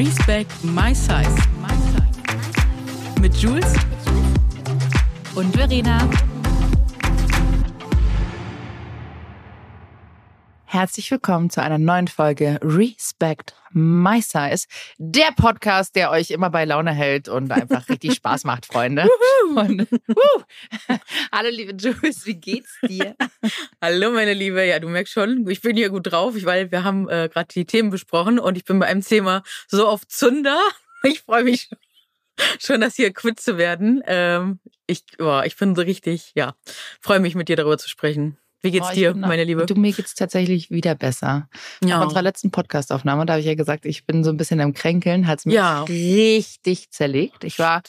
Respect My Size. Mit Jules und Verena. Herzlich willkommen zu einer neuen Folge Respect My Size, der Podcast, der euch immer bei Laune hält und einfach richtig Spaß macht, Freunde. und, uh, Hallo liebe Jules, wie geht's dir? Hallo meine Liebe, ja du merkst schon, ich bin hier gut drauf, weil wir haben äh, gerade die Themen besprochen und ich bin bei einem Thema so auf Zunder. Ich freue mich schon, das hier quitt zu werden. Ähm, ich, boah, ich bin so richtig, ja, freue mich mit dir darüber zu sprechen. Wie geht's oh, dir, meine Liebe? Du, mir geht's tatsächlich wieder besser. Ja. Nach unserer letzten Podcastaufnahme, da habe ich ja gesagt, ich bin so ein bisschen am Kränkeln, hat's mich ja. richtig zerlegt. Ich war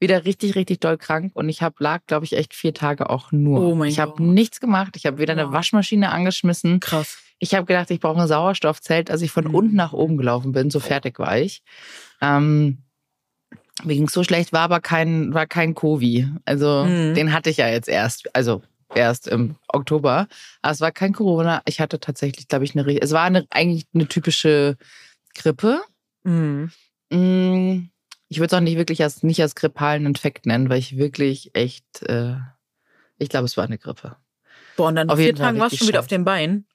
wieder richtig, richtig doll krank und ich hab, lag, glaube ich, echt vier Tage auch nur. Oh mein ich habe nichts gemacht. Ich habe weder eine Waschmaschine angeschmissen. Krass. Ich habe gedacht, ich brauche ein Sauerstoffzelt, als ich von mhm. unten nach oben gelaufen bin. So fertig war ich. Ähm, mir ging so schlecht, war aber kein, war kein Covid. Also mhm. den hatte ich ja jetzt erst. Also erst im Oktober. Aber es war kein Corona. Ich hatte tatsächlich, glaube ich, eine. Es war eine, eigentlich eine typische Grippe. Mhm. Mm, ich würde es auch nicht wirklich als nicht als grippalen Infekt nennen, weil ich wirklich echt. Äh, ich glaube, es war eine Grippe. Boah, und dann auf vier Tagen warst du schon wieder auf den Beinen.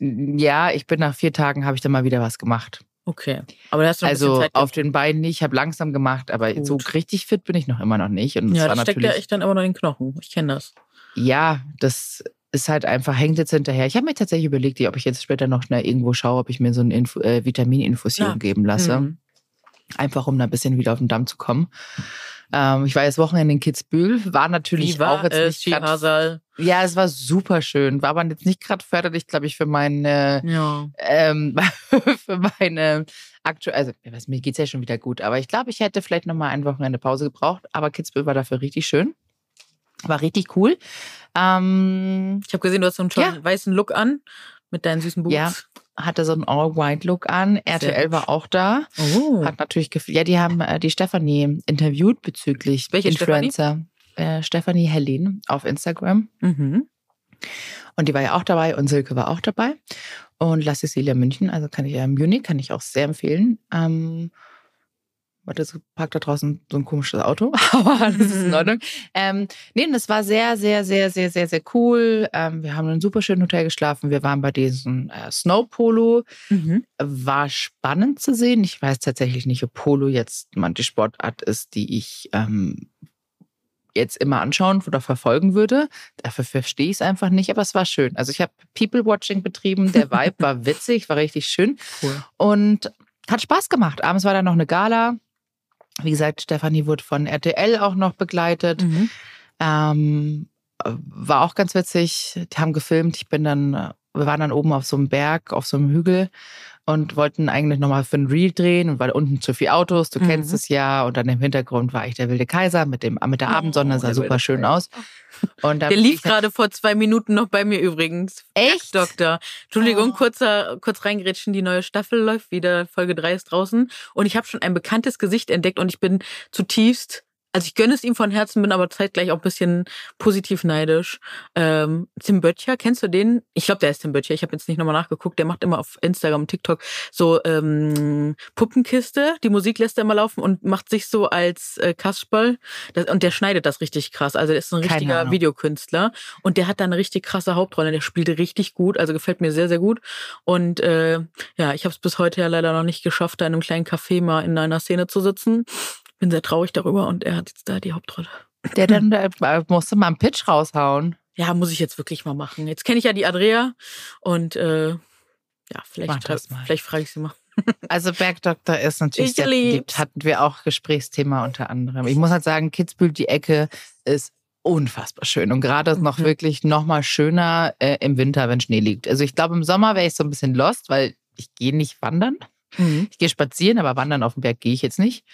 Ja, ich bin nach vier Tagen habe ich dann mal wieder was gemacht. Okay. Aber da hast du noch also Zeit auf den Beinen nicht, ich habe langsam gemacht, aber Gut. so richtig fit bin ich noch immer noch nicht. Und ja, das steckt ja echt dann immer noch in den Knochen. Ich kenne das. Ja, das ist halt einfach, hängt jetzt hinterher. Ich habe mir tatsächlich überlegt, ob ich jetzt später noch schnell irgendwo schaue, ob ich mir so eine Info, äh, Vitamininfusion ja. geben lasse. Mhm. Einfach um da ein bisschen wieder auf den Damm zu kommen. Ähm, ich war jetzt Wochenende in Kitzbühel, war natürlich war auch jetzt es, nicht grad, Ja, es war super schön. War aber jetzt nicht gerade förderlich, glaube ich, für meine, ja. ähm, für meine aktuell, also mir geht's ja schon wieder gut, aber ich glaube, ich hätte vielleicht noch mal ein Wochenende Pause gebraucht. Aber Kitzbühel war dafür richtig schön. War richtig cool. Ähm, ich habe gesehen, du hast so einen ja. weißen Look an mit deinen süßen Boots. Ja, hatte so einen All-White-Look an. RTL war auch da. Oh. Hat natürlich gefühlt. Ja, die haben äh, die Stefanie interviewt bezüglich Welche Influencer. Stefanie? Äh, Stefanie Hellin auf Instagram. Mhm. Und die war ja auch dabei und Silke war auch dabei. Und La Cecilia München, also kann ich ja Munich, kann ich auch sehr empfehlen. Ähm, Warte, es parkt da draußen so ein komisches Auto, aber das ist in Ordnung. Ähm, nee, das war sehr, sehr, sehr, sehr, sehr, sehr cool. Ähm, wir haben in einem super schönen Hotel geschlafen. Wir waren bei diesem äh, Snow Polo. Mhm. War spannend zu sehen. Ich weiß tatsächlich nicht, ob Polo jetzt die Sportart ist, die ich ähm, jetzt immer anschauen oder verfolgen würde. Dafür verstehe ich es einfach nicht, aber es war schön. Also ich habe People-Watching betrieben. Der Vibe war witzig, war richtig schön. Cool. Und hat Spaß gemacht. Abends war da noch eine Gala. Wie gesagt, Stefanie wurde von RTL auch noch begleitet. Mhm. Ähm, war auch ganz witzig. Die haben gefilmt. Ich bin dann, wir waren dann oben auf so einem Berg, auf so einem Hügel und wollten eigentlich nochmal für ein Reel drehen und weil unten zu viele Autos, du mhm. kennst es ja. Und dann im Hintergrund war ich der wilde Kaiser mit dem mit der Abendsonne, oh, sah super schön aus. Und der lief gerade vor zwei Minuten noch bei mir übrigens. Echt? Doktor. Entschuldigung, oh. kurzer, kurz reingerätschen, die neue Staffel läuft wieder, Folge 3 ist draußen. Und ich habe schon ein bekanntes Gesicht entdeckt und ich bin zutiefst also ich gönne es ihm von Herzen, bin aber zeitgleich auch ein bisschen positiv neidisch. Ähm, Tim Böttcher, kennst du den? Ich glaube, der ist Tim Böttcher. Ich habe jetzt nicht nochmal nachgeguckt. Der macht immer auf Instagram und TikTok so ähm, Puppenkiste. Die Musik lässt er immer laufen und macht sich so als äh, Kasperl. Das, und der schneidet das richtig krass. Also der ist ein richtiger Videokünstler. Und der hat da eine richtig krasse Hauptrolle. Der spielt richtig gut. Also gefällt mir sehr, sehr gut. Und äh, ja, ich habe es bis heute ja leider noch nicht geschafft, da in einem kleinen Café mal in einer Szene zu sitzen bin sehr traurig darüber und er hat jetzt da die Hauptrolle. Der dann der musste mal einen Pitch raushauen. Ja, muss ich jetzt wirklich mal machen. Jetzt kenne ich ja die Adrea und äh, ja, vielleicht, vielleicht frage ich sie mal. Also Bergdoktor ist natürlich ich sehr beliebt. Hatten wir auch Gesprächsthema unter anderem. Ich muss halt sagen, Kitzbühel, die Ecke ist unfassbar schön und gerade mhm. noch wirklich noch mal schöner äh, im Winter, wenn Schnee liegt. Also ich glaube, im Sommer wäre ich so ein bisschen lost, weil ich gehe nicht wandern. Mhm. Ich gehe spazieren, aber wandern auf dem Berg gehe ich jetzt nicht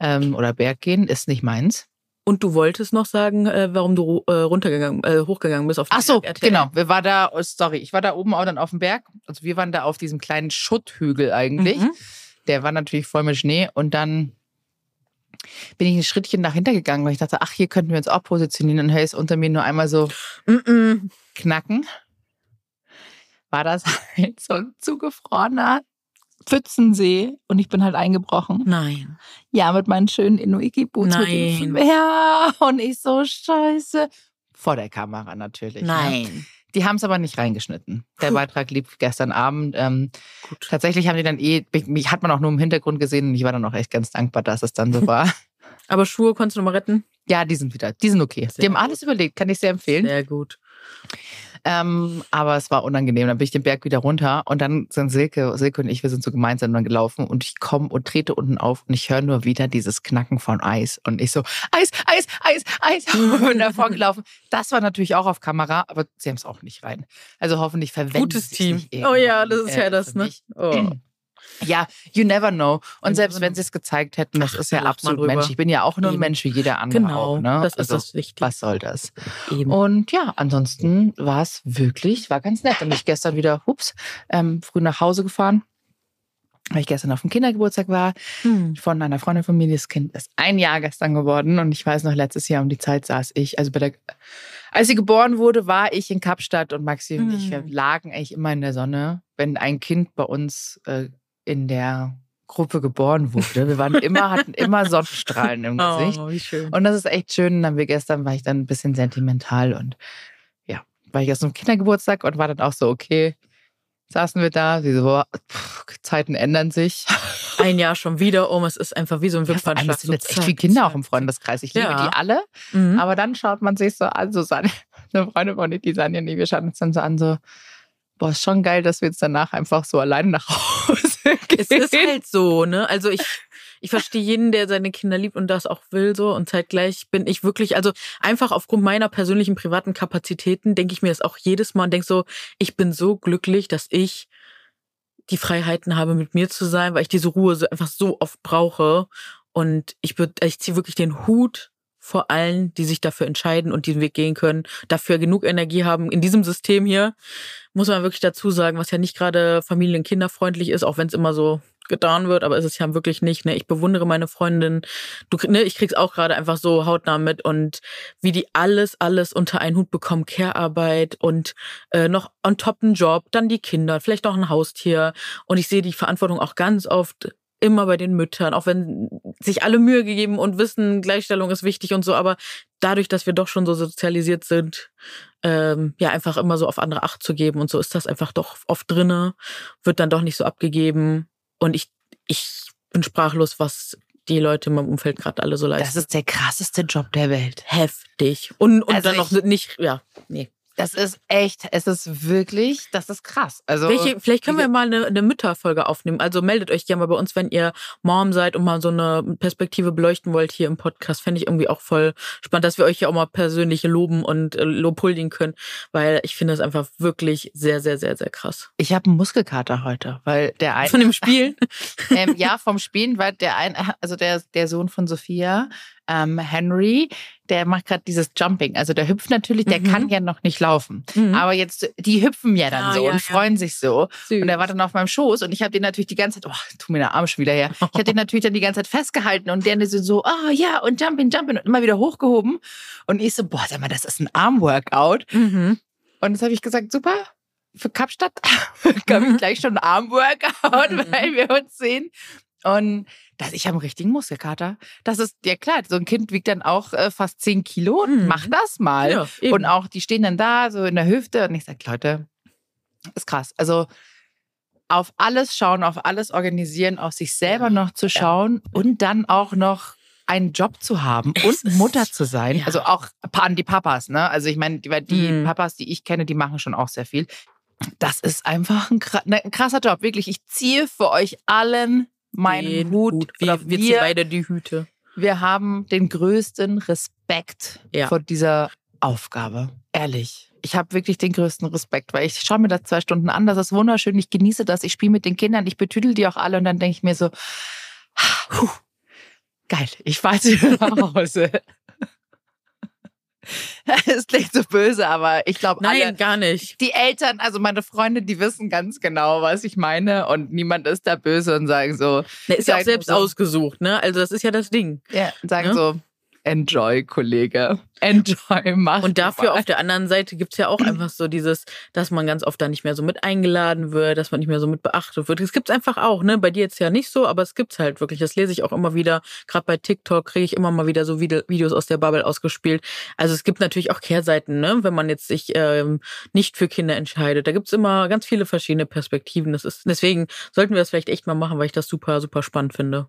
ähm, oder Berggehen ist nicht meins. Und du wolltest noch sagen, äh, warum du äh, runtergegangen, äh, hochgegangen bist auf den Ach so, Berg genau. Wir waren da, oh, sorry, ich war da oben auch dann auf dem Berg. Also wir waren da auf diesem kleinen Schutthügel eigentlich. Mhm. Der war natürlich voll mit Schnee und dann bin ich ein Schrittchen nach hinter gegangen, weil ich dachte, ach, hier könnten wir uns auch positionieren. Und höre es unter mir nur einmal so mm -mm, knacken. War das halt so ein zugefrorener Pfützensee und ich bin halt eingebrochen. Nein. Ja, mit meinen schönen Inuiki-Boots. Nein. Ja, und ich so scheiße. Vor der Kamera natürlich. ne? Nein. Die haben es aber nicht reingeschnitten. Der Beitrag lief gestern Abend. Ähm, Gut. tatsächlich haben die dann eh, mich hat man auch nur im Hintergrund gesehen und ich war dann auch echt ganz dankbar, dass es dann so war. Aber Schuhe konntest du noch mal retten? ja, die sind wieder, die sind okay. Sehr die haben gut. alles überlegt, kann ich sehr empfehlen. Sehr gut. Ähm, aber es war unangenehm. Dann bin ich den Berg wieder runter und dann sind Silke, Silke und ich, wir sind so gemeinsam dann gelaufen und ich komme und trete unten auf und ich höre nur wieder dieses Knacken von Eis und ich so, Eis, Eis, Eis, Eis und bin davor gelaufen. Das war natürlich auch auf Kamera, aber sie haben es auch nicht rein. Also hoffentlich verwenden Gutes Team. Oh ja, das ist ja das, ne? Oh. Ja, you never know. Und You selbst wenn sie es gezeigt hätten, das Ach, ist ja absolut drüber. Mensch. Ich bin ja auch nur ein. Mensch wie jeder andere Genau, auch. Ne? das ist also, das Wichtige. was soll das? Eben. Und ja, ansonsten war es wirklich, war ganz nett. Und ich gestern wieder, hups, ähm, früh nach Hause gefahren, weil ich gestern auf dem Kindergeburtstag war Hm. von einer Freundin von mir. Das Kind ist ein Jahr gestern geworden. Und ich weiß noch, letztes Jahr um die Zeit saß ich, also bei der, als sie geboren wurde, war ich in Kapstadt und Maxi und ich, Hm. lagen eigentlich immer in der Sonne, wenn ein Kind bei uns äh, in der Gruppe geboren wurde. Wir waren immer, hatten immer Sonnenstrahlen im Gesicht. Oh, wie schön. Und das ist echt schön. Und dann wir gestern war ich dann ein bisschen sentimental und ja, war ich erst zum Kindergeburtstag und war dann auch so, okay, saßen wir da, sie so, Zeiten ändern sich. Ein Jahr schon wieder um. Es ist einfach wie so ein Wimpernschlag. es sind jetzt echt viele Kinder auch im Freundeskreis. Ich liebe Ja. die alle, Mhm. aber dann schaut man sich so an, so Sanja, eine Freundin von mir, die Sanja, nee, wir schauen uns dann so an, so, boah, ist schon geil, dass wir jetzt danach einfach so alleine nach Hause. Es ist halt so, ne? Also ich, ich verstehe jeden, der seine Kinder liebt und das auch will so. Und zeitgleich bin ich wirklich, also einfach aufgrund meiner persönlichen privaten Kapazitäten denke ich mir das auch jedes Mal und denke so, ich bin so glücklich, dass ich die Freiheiten habe, mit mir zu sein, weil ich diese Ruhe so einfach so oft brauche. Und ich würde, ich ziehe wirklich den Hut vor allen, die sich dafür entscheiden und diesen Weg gehen können, dafür genug Energie haben. In diesem System hier muss man wirklich dazu sagen, was ja nicht gerade familien- und kinderfreundlich ist, auch wenn es immer so getan wird, aber ist es ja wirklich nicht. Ne? Ich bewundere meine Freundin. Du, ne, ich krieg's auch gerade einfach so hautnah mit und wie die alles, alles unter einen Hut bekommen, Care-Arbeit und äh, noch on top einen Job, dann die Kinder, vielleicht noch ein Haustier. Und ich sehe die Verantwortung auch ganz oft immer bei den Müttern, auch wenn sich alle Mühe gegeben und wissen, Gleichstellung ist wichtig und so, aber dadurch, dass wir doch schon so sozialisiert sind, ähm, ja, einfach immer so auf andere Acht zu geben und so ist das einfach doch oft drinne, wird dann doch nicht so abgegeben und ich, ich bin sprachlos, was die Leute in meinem Umfeld gerade alle so leisten. Das ist der krasseste Job der Welt. heftig. Und, und Also dann noch ich- nicht, ja, nee. Das ist echt, es ist wirklich, das ist krass. Also Welche, vielleicht können wir mal eine, eine Mütterfolge aufnehmen. Also meldet euch gerne mal bei uns, wenn ihr Mom seid und mal so eine Perspektive beleuchten wollt hier im Podcast. Fände ich irgendwie auch voll spannend, dass wir euch ja auch mal persönlich loben und äh, lobhuldigen können, weil ich finde es einfach wirklich sehr, sehr, sehr, sehr krass. ich habe einen Muskelkater heute, weil der ein, Von dem Spielen? ähm, ja vom Spielen, weil der ein, also der der Sohn von Sophia, ähm, Henry, der macht gerade dieses Jumping. Also der hüpft natürlich, der Mhm. kann ja noch nicht laufen, Mhm. aber jetzt die hüpfen ja dann Ah, so ja, und ja. freuen sich so. Süß. Und er war dann auf meinem Schoß und ich habe den natürlich die ganze Zeit, oh, tu mir der Arm schon wieder her. Ich habe den natürlich dann die ganze Zeit festgehalten und der so, so, oh ja, und Jumping, Jumping und immer wieder hochgehoben. Und ich so, boah, sag mal, das ist ein Armworkout. Mhm. Und das habe ich gesagt, super, für Kapstadt gab ich gleich schon einen Armworkout, Mhm. weil wir uns sehen. Und das, ich habe einen richtigen Muskelkater. Das ist, ja klar, so ein Kind wiegt dann auch äh, fast 10 Kilo und Mhm. mach das mal. Ja, und auch, die stehen dann da, so in der Hüfte. Und ich sage, Leute, ist krass. Also auf alles schauen, auf alles organisieren, auf sich selber noch zu schauen und dann auch noch einen Job zu haben Es und Mutter zu sein. ja. Also auch an die Papas, ne? Also ich meine, die, die Mhm. Papas, die ich kenne, die machen schon auch sehr viel. Das ist einfach ein, ne, ein krasser Job, wirklich. Ich ziehe für euch allen meinen Den Hut. Wir, Oder wir ziehen beide die Hüte. wir haben den größten Respekt Ja. vor dieser Aufgabe. Ehrlich. Ich habe wirklich den größten Respekt, weil ich schaue mir das zwei Stunden an. Das ist wunderschön. Ich genieße das. Ich spiele mit den Kindern. Ich betüdel die auch alle. Und dann denke ich mir so, puh, geil. Ich fahre jetzt wieder nach Hause. Es klingt so böse, aber ich glaube, Nein, alle, gar nicht. die Eltern, also meine Freunde, die wissen ganz genau, was ich meine. Und niemand ist da böse und sagen so, Ne, ist ja auch selbst so. ausgesucht, ne? Also das ist ja das Ding. Ja, sagen Ja. so, enjoy, Kollege. Enjoy, mach. Und dafür mal. auf der anderen Seite gibt's ja auch einfach so dieses, dass man ganz oft da nicht mehr so mit eingeladen wird, dass man nicht mehr so mit beachtet wird. Das gibt's einfach auch, ne? Bei dir jetzt ja nicht so, aber es gibt's halt wirklich. Das lese ich auch immer wieder. Gerade bei TikTok kriege ich immer mal wieder so Videos aus der Bubble ausgespielt. Also es gibt natürlich auch Kehrseiten, ne? Wenn man jetzt sich ähm, nicht für Kinder entscheidet. Da gibt's immer ganz viele verschiedene Perspektiven. Das ist, deswegen sollten wir das vielleicht echt mal machen, weil ich das super, super spannend finde.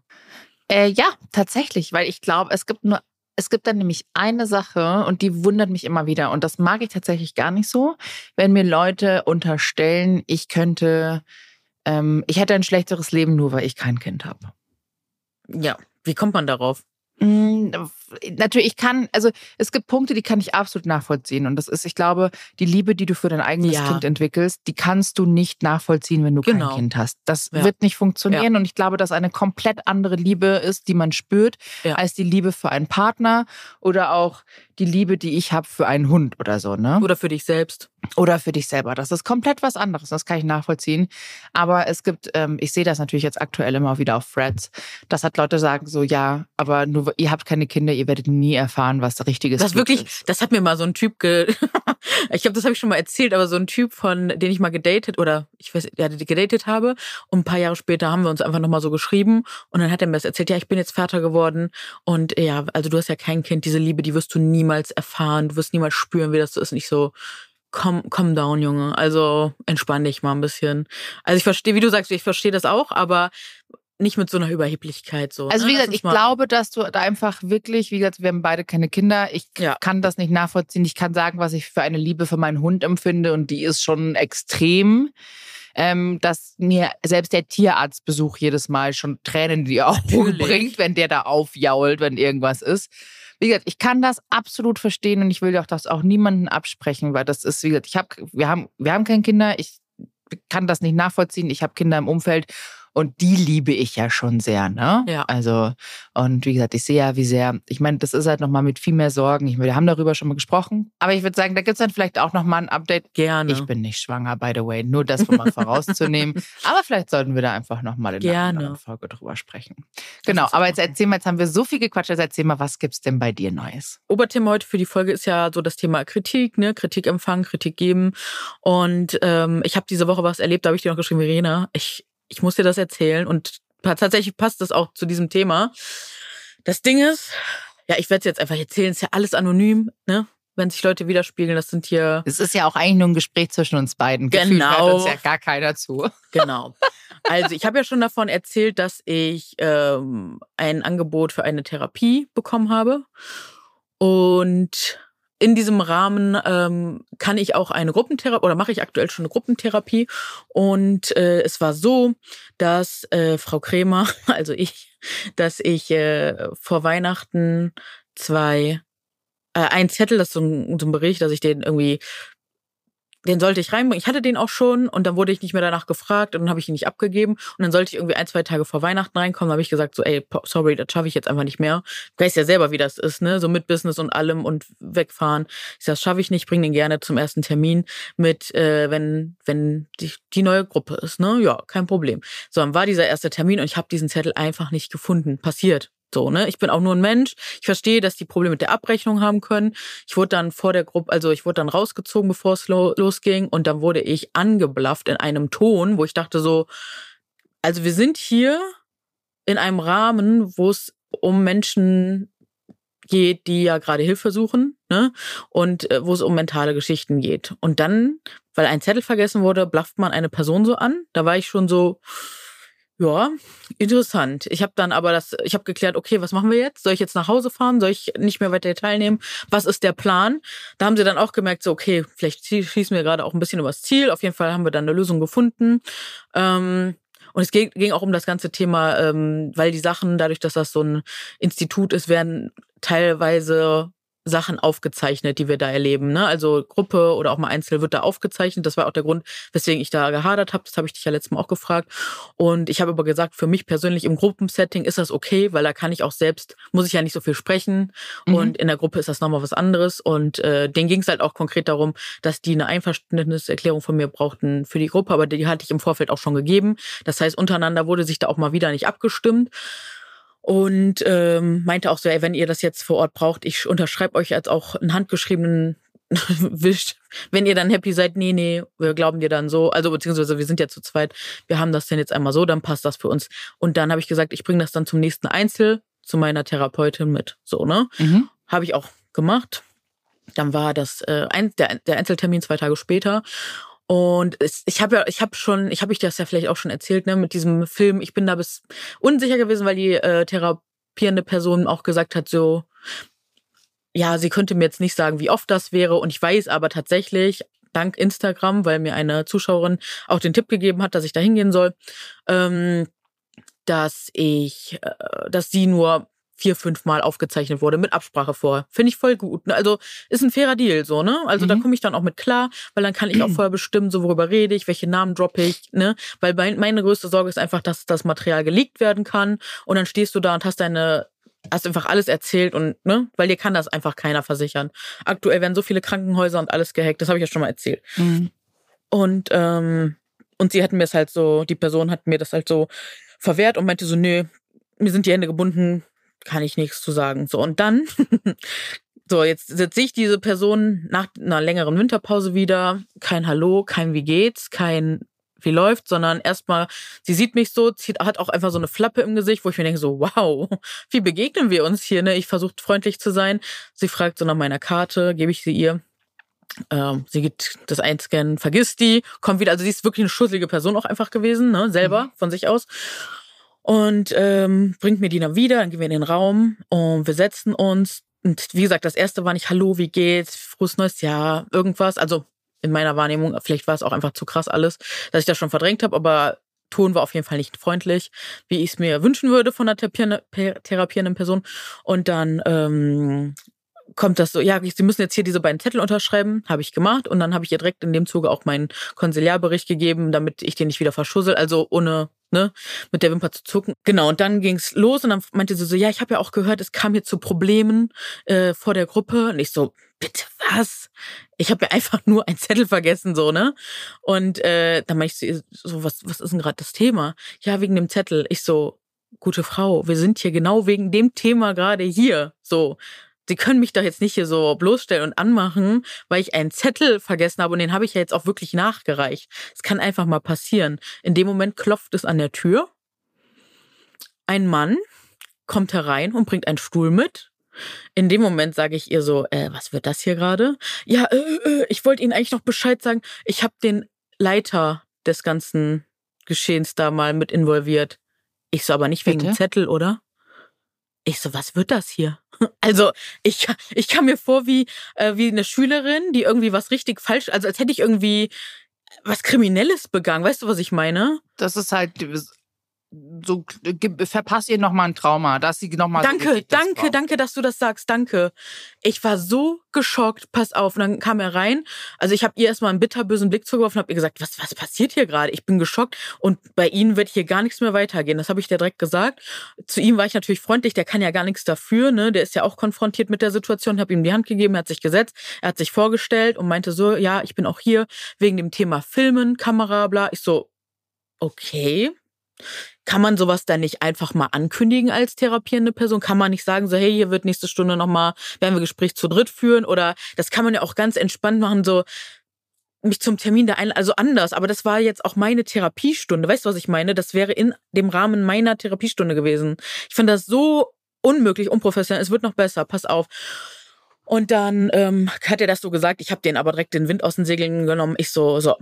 Äh, ja, tatsächlich, weil ich glaube, es gibt nur es gibt dann nämlich eine Sache und die wundert mich immer wieder und das mag ich tatsächlich gar nicht so, wenn mir Leute unterstellen, ich könnte, ähm, ich hätte ein schlechteres Leben nur, weil ich kein Kind habe. Ja, wie kommt man darauf? Mm, natürlich, ich kann, also es gibt Punkte, die kann ich absolut nachvollziehen. Und das ist, ich glaube, die Liebe, die du für dein eigenes ja. Kind entwickelst, die kannst du nicht nachvollziehen, wenn du genau. kein Kind hast. Das ja. wird nicht funktionieren. Ja. Und ich glaube, dass eine komplett andere Liebe ist, die man spürt, als die Liebe für einen Partner oder auch die Liebe, die ich habe für einen Hund oder so, ne? Oder für dich selbst. Oder für dich selber. Das ist komplett was anderes. Das kann ich nachvollziehen. Aber es gibt, ähm, ich sehe das natürlich jetzt aktuell immer wieder auf Threads, dass halt Leute sagen so, ja, aber nur ihr habt keine Kinder, ihr werdet nie erfahren, was richtiges das wirklich, ist. Das hat mir mal so ein Typ ge ich glaube, das habe ich schon mal erzählt, aber so ein Typ von, den ich mal gedatet oder ich weiß, ja, gedatet habe und ein paar Jahre später haben wir uns einfach nochmal so geschrieben und dann hat er mir das erzählt, ja, ich bin jetzt Vater geworden und ja, also du hast ja kein Kind, diese Liebe, die wirst du niemals erfahren, du wirst niemals spüren, wie das so ist. Nicht so, komm, komm down, Junge. Also entspann dich mal ein bisschen. Also ich verstehe, wie du sagst, ich verstehe das auch, aber nicht mit so einer Überheblichkeit so. Also ne? wie gesagt, ich glaube, dass du da einfach wirklich, wie gesagt, wir haben beide keine Kinder. Ich ja. kann das nicht nachvollziehen. Ich kann sagen, was ich für eine Liebe für meinen Hund empfinde und die ist schon extrem. Ähm, dass mir selbst der Tierarztbesuch jedes Mal schon Tränen in die Augen bringt, wenn der da aufjault, wenn irgendwas ist. Wie gesagt, ich kann das absolut verstehen und ich will doch das auch niemanden absprechen, weil das ist, wie gesagt, ich habe, wir haben, wir haben keine Kinder, ich kann das nicht nachvollziehen. Ich habe Kinder im Umfeld und die liebe ich ja schon sehr, ne? Ja. Also, und wie gesagt, ich sehe ja, wie sehr, ich meine, das ist halt nochmal mit viel mehr Sorgen. Ich, wir haben darüber schon mal gesprochen. Aber ich würde sagen, da gibt's dann vielleicht auch nochmal ein Update. Gerne. Ich bin nicht schwanger, by the way. Nur das, um mal vorauszunehmen. Aber vielleicht sollten wir da einfach nochmal in Gerne. einer anderen Folge drüber sprechen. Genau, aber jetzt erzähl mal, jetzt haben wir so viel gequatscht, jetzt erzähl mal, was gibt's denn bei dir Neues? Oberthema heute für die Folge ist ja so das Thema Kritik, ne? Kritik empfangen, Kritik geben. Und ähm, ich habe diese Woche was erlebt, da habe ich dir noch geschrieben, Verena, ich ich muss dir das erzählen und tatsächlich passt das auch zu diesem Thema. Das Ding ist, ja, ich werde es jetzt einfach erzählen, ist ja alles anonym, ne? Wenn sich Leute widerspiegeln, das sind hier. Es ist ja auch eigentlich nur ein Gespräch zwischen uns beiden. Genau. Gefühlt hört uns ja gar keiner zu. Genau. Also ich habe ja schon davon erzählt, dass ich ähm, ein Angebot für eine Therapie bekommen habe. Und in diesem Rahmen ähm, kann ich auch eine Gruppentherapie oder mache ich aktuell schon eine Gruppentherapie. Und äh, es war so, dass äh, Frau Krämer, also ich, dass ich äh, vor Weihnachten zwei äh, ein Zettel, das ist so ein, so ein Bericht, dass ich den irgendwie den sollte ich reinbringen. Ich hatte den auch schon und dann wurde ich nicht mehr danach gefragt und dann habe ich ihn nicht abgegeben. Und dann sollte ich irgendwie ein, zwei Tage vor Weihnachten reinkommen. Da habe ich gesagt, so, ey, sorry, das schaffe ich jetzt einfach nicht mehr. Du weißt ja selber, wie das ist, ne? So mit Business und allem und wegfahren. Ich sage, das schaffe ich nicht, bring den gerne zum ersten Termin mit, äh, wenn, wenn die, die neue Gruppe ist, ne? Ja, kein Problem. So, dann war dieser erste Termin und ich habe diesen Zettel einfach nicht gefunden. Passiert. So, ne? Ich bin auch nur ein Mensch. Ich verstehe, dass die Probleme mit der Abrechnung haben können. Ich wurde dann vor der Gruppe, also ich wurde dann rausgezogen, bevor es lo losging. Und dann wurde ich angeblafft in einem Ton, wo ich dachte so, also wir sind hier in einem Rahmen, wo es um Menschen geht, die ja gerade Hilfe suchen, ne? Und äh, wo es um mentale Geschichten geht. Und dann, weil ein Zettel vergessen wurde, blafft man eine Person so an. Da war ich schon so, ja, interessant. Ich habe dann aber das, ich habe geklärt, okay, was machen wir jetzt? Soll ich jetzt nach Hause fahren? Soll ich nicht mehr weiter teilnehmen? Was ist der Plan? Da haben sie dann auch gemerkt, so okay, vielleicht schießen wir gerade auch ein bisschen übers Ziel. Auf jeden Fall haben wir dann eine Lösung gefunden. Ähm, und es ging, ging auch um das ganze Thema, ähm, weil die Sachen, dadurch, dass das so ein Institut ist, werden teilweise Sachen aufgezeichnet, die wir da erleben. Ne? Also Gruppe oder auch mal Einzel wird da aufgezeichnet. Das war auch der Grund, weswegen ich da gehadert habe. Das habe ich dich ja letztes Mal auch gefragt. Und ich habe aber gesagt, für mich persönlich im Gruppensetting ist das okay, weil da kann ich auch selbst, muss ich ja nicht so viel sprechen. Mhm. Und in der Gruppe ist das nochmal was anderes. Und äh, denen ging es halt auch konkret darum, dass die eine Einverständniserklärung von mir brauchten für die Gruppe, aber die hatte ich im Vorfeld auch schon gegeben. Das heißt, untereinander wurde sich da auch mal wieder nicht abgestimmt. Und ähm, meinte auch so, ey, wenn ihr das jetzt vor Ort braucht, ich unterschreibe euch als auch einen handgeschriebenen wischt, wenn ihr dann happy seid, nee, nee, wir glauben dir dann so, also beziehungsweise wir sind ja zu zweit, wir haben das denn jetzt einmal so, dann passt das für uns. Und dann habe ich gesagt, ich bringe das dann zum nächsten Einzel zu meiner Therapeutin mit. So, ne? Mhm. Habe ich auch gemacht. Dann war das äh, ein, der, der Einzeltermin zwei Tage später. Und ich habe ja, ich habe schon, ich habe ich das ja vielleicht auch schon erzählt, ne, mit diesem Film. Ich bin da bis unsicher gewesen, weil die äh, therapierende Person auch gesagt hat, so, ja, sie könnte mir jetzt nicht sagen, wie oft das wäre. Und ich weiß aber tatsächlich, dank Instagram, weil mir eine Zuschauerin auch den Tipp gegeben hat, dass ich da hingehen soll, ähm, dass ich, äh, dass sie nur vier, fünf Mal aufgezeichnet wurde mit Absprache vor. Finde ich voll gut. Ne? Also ist ein fairer Deal so, ne? Also mhm. da komme ich dann auch mit klar, weil dann kann ich auch vorher bestimmen, so worüber rede ich, welche Namen droppe ich, ne? Weil mein, meine größte Sorge ist einfach, dass das Material geleakt werden kann und dann stehst du da und hast deine hast einfach alles erzählt und ne, weil dir kann das einfach keiner versichern. Aktuell werden so viele Krankenhäuser und alles gehackt, das habe ich ja schon mal erzählt. Mhm. Und ähm, und sie hatten mir es halt so, die Person hat mir das halt so verwehrt und meinte so, nö, mir sind die Hände gebunden, kann ich nichts zu sagen. So, und dann, so, jetzt setze ich diese Person nach einer längeren Winterpause wieder. Kein Hallo, kein Wie geht's, kein wie läuft, sondern erstmal, sie sieht mich so, zieht, hat auch einfach so eine Flappe im Gesicht, wo ich mir denke, so, wow, wie begegnen wir uns hier, ne? Ich versuche freundlich zu sein. Sie fragt so nach meiner Karte, gebe ich sie ihr. Ähm, sie geht das einscannen, vergisst die, kommt wieder. Also sie ist wirklich eine schusselige Person auch einfach gewesen, ne, selber mhm. von sich aus. Und ähm, bringt mir die dann wieder, dann gehen wir in den Raum und wir setzen uns. Und wie gesagt, das erste war nicht Hallo, wie geht's, frohes neues Jahr, irgendwas. Also in meiner Wahrnehmung, vielleicht war es auch einfach zu krass alles, dass ich das schon verdrängt habe, aber Ton war auf jeden Fall nicht freundlich, wie ich es mir wünschen würde von einer therapierenden Person. Und dann ähm, kommt das so, ja, Sie müssen jetzt hier diese beiden Zettel unterschreiben, habe ich gemacht und dann habe ich ihr direkt in dem Zuge auch meinen Konsiliarbericht gegeben, damit ich den nicht wieder verschussel, also ohne ne, mit der Wimper zu zucken. Genau, und dann ging's los und dann meinte sie so, ja, ich habe ja auch gehört, es kam hier zu Problemen äh, vor der Gruppe und ich so, bitte was? Ich habe ja einfach nur einen Zettel vergessen, so, ne? Und äh, dann meinte ich so, was, was ist denn gerade das Thema? Ja, wegen dem Zettel. Ich so, gute Frau, wir sind hier genau wegen dem Thema gerade hier. So, Sie können mich doch jetzt nicht hier so bloßstellen und anmachen, weil ich einen Zettel vergessen habe und den habe ich ja jetzt auch wirklich nachgereicht. Es kann einfach mal passieren. In dem Moment klopft es an der Tür. Ein Mann kommt herein und bringt einen Stuhl mit. In dem Moment sage ich ihr so, äh, was wird das hier gerade? Ja, äh, äh, ich wollte Ihnen eigentlich noch Bescheid sagen. Ich habe den Leiter des ganzen Geschehens da mal mit involviert. Ich so, aber nicht wegen Bitte? Zettel, oder? Ich so, was wird das hier? Also ich, ich kam mir vor wie, äh, wie eine Schülerin, die irgendwie was richtig falsch, also als hätte ich irgendwie was Kriminelles begangen. Weißt du, was ich meine? Das ist halt so verpasst ihr nochmal ein Trauma, dass sie nochmal. Danke, so danke, braucht. danke, dass du das sagst. Danke. Ich war so geschockt. Pass auf. Und dann kam er rein. Also ich habe ihr erstmal einen bitterbösen Blick zugeworfen und habe ihr gesagt, was, was passiert hier gerade? Ich bin geschockt und bei ihnen wird hier gar nichts mehr weitergehen. Das habe ich dir direkt gesagt. Zu ihm war ich natürlich freundlich. Der kann ja gar nichts dafür. Ne? Der ist ja auch konfrontiert mit der Situation. Habe ihm die Hand gegeben. Er hat sich gesetzt. Er hat sich vorgestellt und meinte so, ja, ich bin auch hier wegen dem Thema Filmen, Kamera, bla. Ich so, okay kann man sowas dann nicht einfach mal ankündigen als therapierende Person? Kann man nicht sagen, so, hey, hier wird nächste Stunde nochmal, werden wir Gespräch zu dritt führen? Oder das kann man ja auch ganz entspannt machen, so, mich zum Termin da ein, also anders. Aber das war jetzt auch meine Therapiestunde. Weißt du, was ich meine? Das wäre in dem Rahmen meiner Therapiestunde gewesen. Ich finde das so unmöglich, unprofessionell. Es wird noch besser. Pass auf. Und dann ähm, hat er das so gesagt. Ich habe den aber direkt den Wind aus den Segeln genommen. Ich so, so,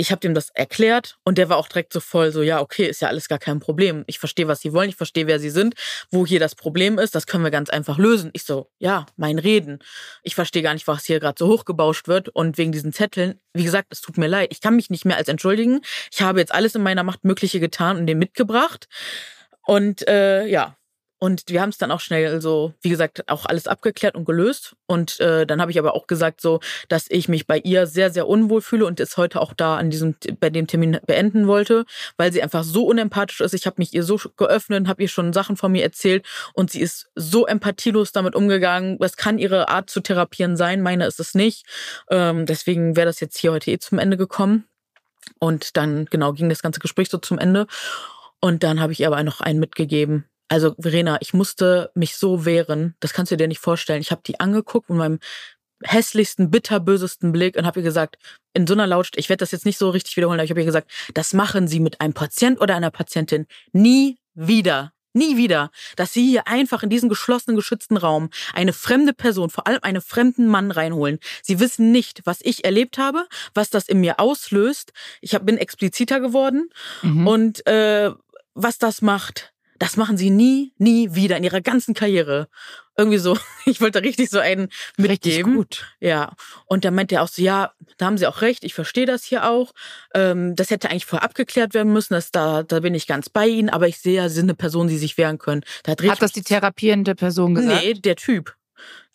ich habe dem das erklärt und der war auch direkt so voll so, ja, okay, ist ja alles gar kein Problem. Ich verstehe, was sie wollen, ich verstehe, wer sie sind, wo hier das Problem ist, das können wir ganz einfach lösen. Ich so, ja, mein Reden. Ich verstehe gar nicht, was hier gerade so hochgebauscht wird und wegen diesen Zetteln, wie gesagt, es tut mir leid. Ich kann mich nicht mehr als entschuldigen. Ich habe jetzt alles in meiner Macht Mögliche getan und den mitgebracht. Und äh, ja, und wir haben es dann auch schnell so, wie gesagt, auch alles abgeklärt und gelöst. Und äh, dann habe ich aber auch gesagt, so, dass ich mich bei ihr sehr, sehr unwohl fühle und es heute auch da an diesem, bei dem Termin beenden wollte, weil sie einfach so unempathisch ist. Ich habe mich ihr so geöffnet, habe ihr schon Sachen von mir erzählt und sie ist so empathielos damit umgegangen. Das kann ihre Art zu therapieren sein, meine ist es nicht. Ähm, deswegen wäre das jetzt hier heute eh zum Ende gekommen. Und dann, genau, ging das ganze Gespräch so zum Ende. Und dann habe ich ihr aber noch einen mitgegeben, Also Verena, ich musste mich so wehren, das kannst du dir nicht vorstellen. Ich habe die angeguckt mit meinem hässlichsten, bitterbösesten Blick und habe ihr gesagt, in so einer Lautstärke, ich werde das jetzt nicht so richtig wiederholen, aber ich habe ihr gesagt, das machen Sie mit einem Patient oder einer Patientin nie wieder. Nie wieder, dass sie hier einfach in diesen geschlossenen, geschützten Raum eine fremde Person, vor allem einen fremden Mann reinholen. Sie wissen nicht, was ich erlebt habe, was das in mir auslöst. Ich hab, bin expliziter geworden mhm. und äh, was das macht. Das machen sie nie, nie wieder in ihrer ganzen Karriere. Irgendwie so, ich wollte richtig so einen mitgeben. Richtig gut. Ja. Und dann meint er auch so, ja, da haben sie auch recht, ich verstehe das hier auch. Ähm, das hätte eigentlich vorher abgeklärt werden müssen, dass da, da bin ich ganz bei Ihnen, aber ich sehe ja, Sie sind eine Person, die sich wehren können. Da hat, hat das die therapierende Person gesagt? Nee, der Typ.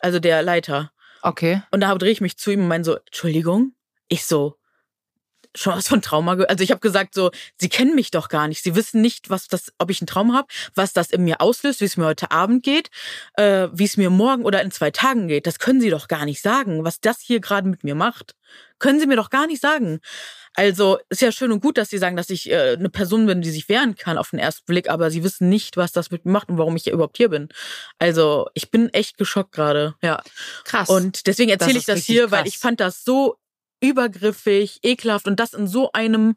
Also der Leiter. Okay. Und da drehe ich mich zu ihm und meine so, Entschuldigung? Ich so, schon was von Trauma gehört. Also ich habe gesagt so, sie kennen mich doch gar nicht. Sie wissen nicht, was das, ob ich einen Traum habe, was das in mir auslöst, wie es mir heute Abend geht, äh, wie es mir morgen oder in zwei Tagen geht. Das können sie doch gar nicht sagen, was das hier gerade mit mir macht. Können sie mir doch gar nicht sagen. Also ist ja schön und gut, dass sie sagen, dass ich äh, eine Person bin, die sich wehren kann auf den ersten Blick, aber sie wissen nicht, was das mit mir macht und warum ich hier überhaupt hier bin. Also ich bin echt geschockt gerade. Ja. Krass. Und deswegen erzähle ich das hier, krass. weil ich fand das so übergriffig, ekelhaft und das in so einem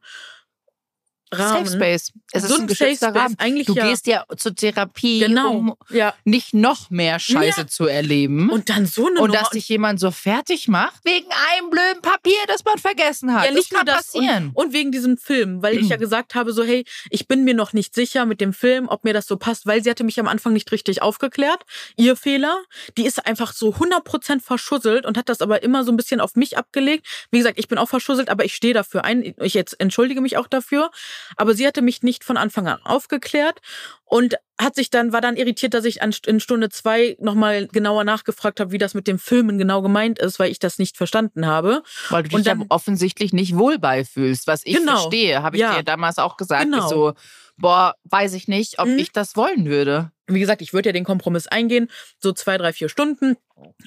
Rahmen. Safe Space. Es so ist ein geschützter Rahmen. Eigentlich du ja. gehst ja zur Therapie, genau. um ja. nicht noch mehr Scheiße ja. zu erleben. Und dann so eine Und dass dich jemand so fertig macht, wegen einem blöden Papier, das man vergessen hat. Ja, nicht das kann nur das. passieren. Und, und, wegen diesem Film, weil ich ja gesagt habe, so, hey, ich bin mir noch nicht sicher mit dem Film, ob mir das so passt, weil sie hatte mich am Anfang nicht richtig aufgeklärt. Ihr Fehler. Die ist einfach so 100% verschusselt und hat das aber immer so ein bisschen auf mich abgelegt. Wie gesagt, ich bin auch verschusselt, aber ich stehe dafür ein. Ich jetzt entschuldige mich auch dafür. Aber sie hatte mich nicht, von Anfang an aufgeklärt und hat sich dann, war dann irritiert, dass ich in Stunde zwei nochmal genauer nachgefragt habe, wie das mit dem Filmen genau gemeint ist, weil ich das nicht verstanden habe. Weil du dich dann, ja offensichtlich nicht wohl beifühlst, was ich genau, verstehe, habe ich ja, dir damals auch gesagt. Genau. So, boah, weiß ich nicht, ob mhm. ich das wollen würde. Wie gesagt, ich würde ja den Kompromiss eingehen, so zwei, drei, vier Stunden.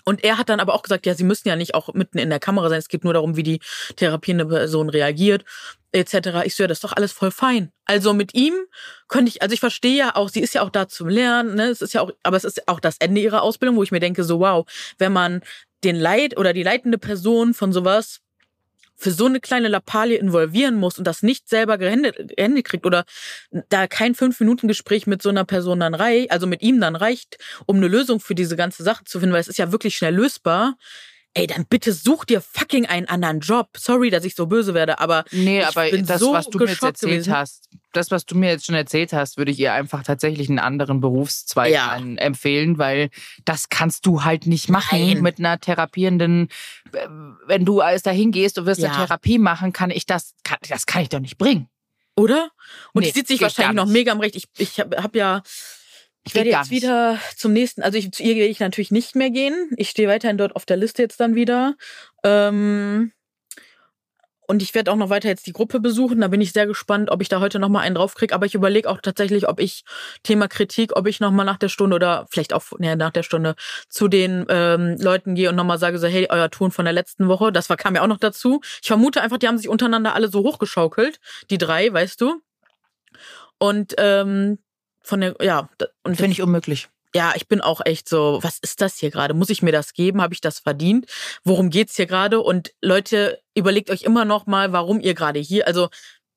Und er hat dann aber auch gesagt, ja, sie müssen ja nicht auch mitten in der Kamera sein. Es geht nur darum, wie die therapierende Person reagiert, etc. Ich so, ja, das ist doch alles voll fein. Also mit ihm könnte ich, also ich verstehe ja auch, sie ist ja auch da zum Lernen, ne? Es ist ja auch, aber es ist auch das Ende ihrer Ausbildung, wo ich mir denke, so wow, wenn man den Leit oder die leitende Person von sowas für so eine kleine Lappalie involvieren muss und das nicht selber gehändigt kriegt oder da kein Fünf-Minuten-Gespräch mit so einer Person dann reicht, also mit ihm dann reicht, um eine Lösung für diese ganze Sache zu finden, weil es ist ja wirklich schnell lösbar, ey, dann bitte such dir fucking einen anderen Job. Sorry, dass ich so böse werde, aber nee, aber das, so was du mir jetzt erzählt gewesen. hast, das, was du mir jetzt schon erzählt hast, würde ich ihr einfach tatsächlich einen anderen Berufszweig ja. empfehlen, weil das kannst du halt nicht machen Nein. mit einer therapierenden. Wenn du alles dahin gehst, du wirst ja. eine Therapie machen, kann ich das, kann, das kann ich doch nicht bringen. Oder? Und nee, die sieht sich wahrscheinlich noch mega am Recht. Ich, ich habe hab ja ich werde jetzt wieder zum nächsten, also ich, zu ihr gehe ich natürlich nicht mehr gehen. Ich stehe weiterhin dort auf der Liste jetzt dann wieder. Ähm, und ich werde auch noch weiter jetzt die Gruppe besuchen. Da bin ich sehr gespannt, ob ich da heute nochmal einen draufkriege. Aber ich überlege auch tatsächlich, ob ich Thema Kritik, ob ich nochmal nach der Stunde oder vielleicht auch nee, nach der Stunde zu den ähm, Leuten gehe und nochmal sage, so, hey, euer Ton von der letzten Woche, das war, kam ja auch noch dazu. Ich vermute einfach, die haben sich untereinander alle so hochgeschaukelt, die drei, weißt du. Und ähm, von der, ja. Und finde ich unmöglich. Ja, ich bin auch echt so, was ist das hier gerade? Muss ich mir das geben? Habe ich das verdient? Worum geht's hier gerade? Und Leute, überlegt euch immer noch mal, warum ihr gerade hier, also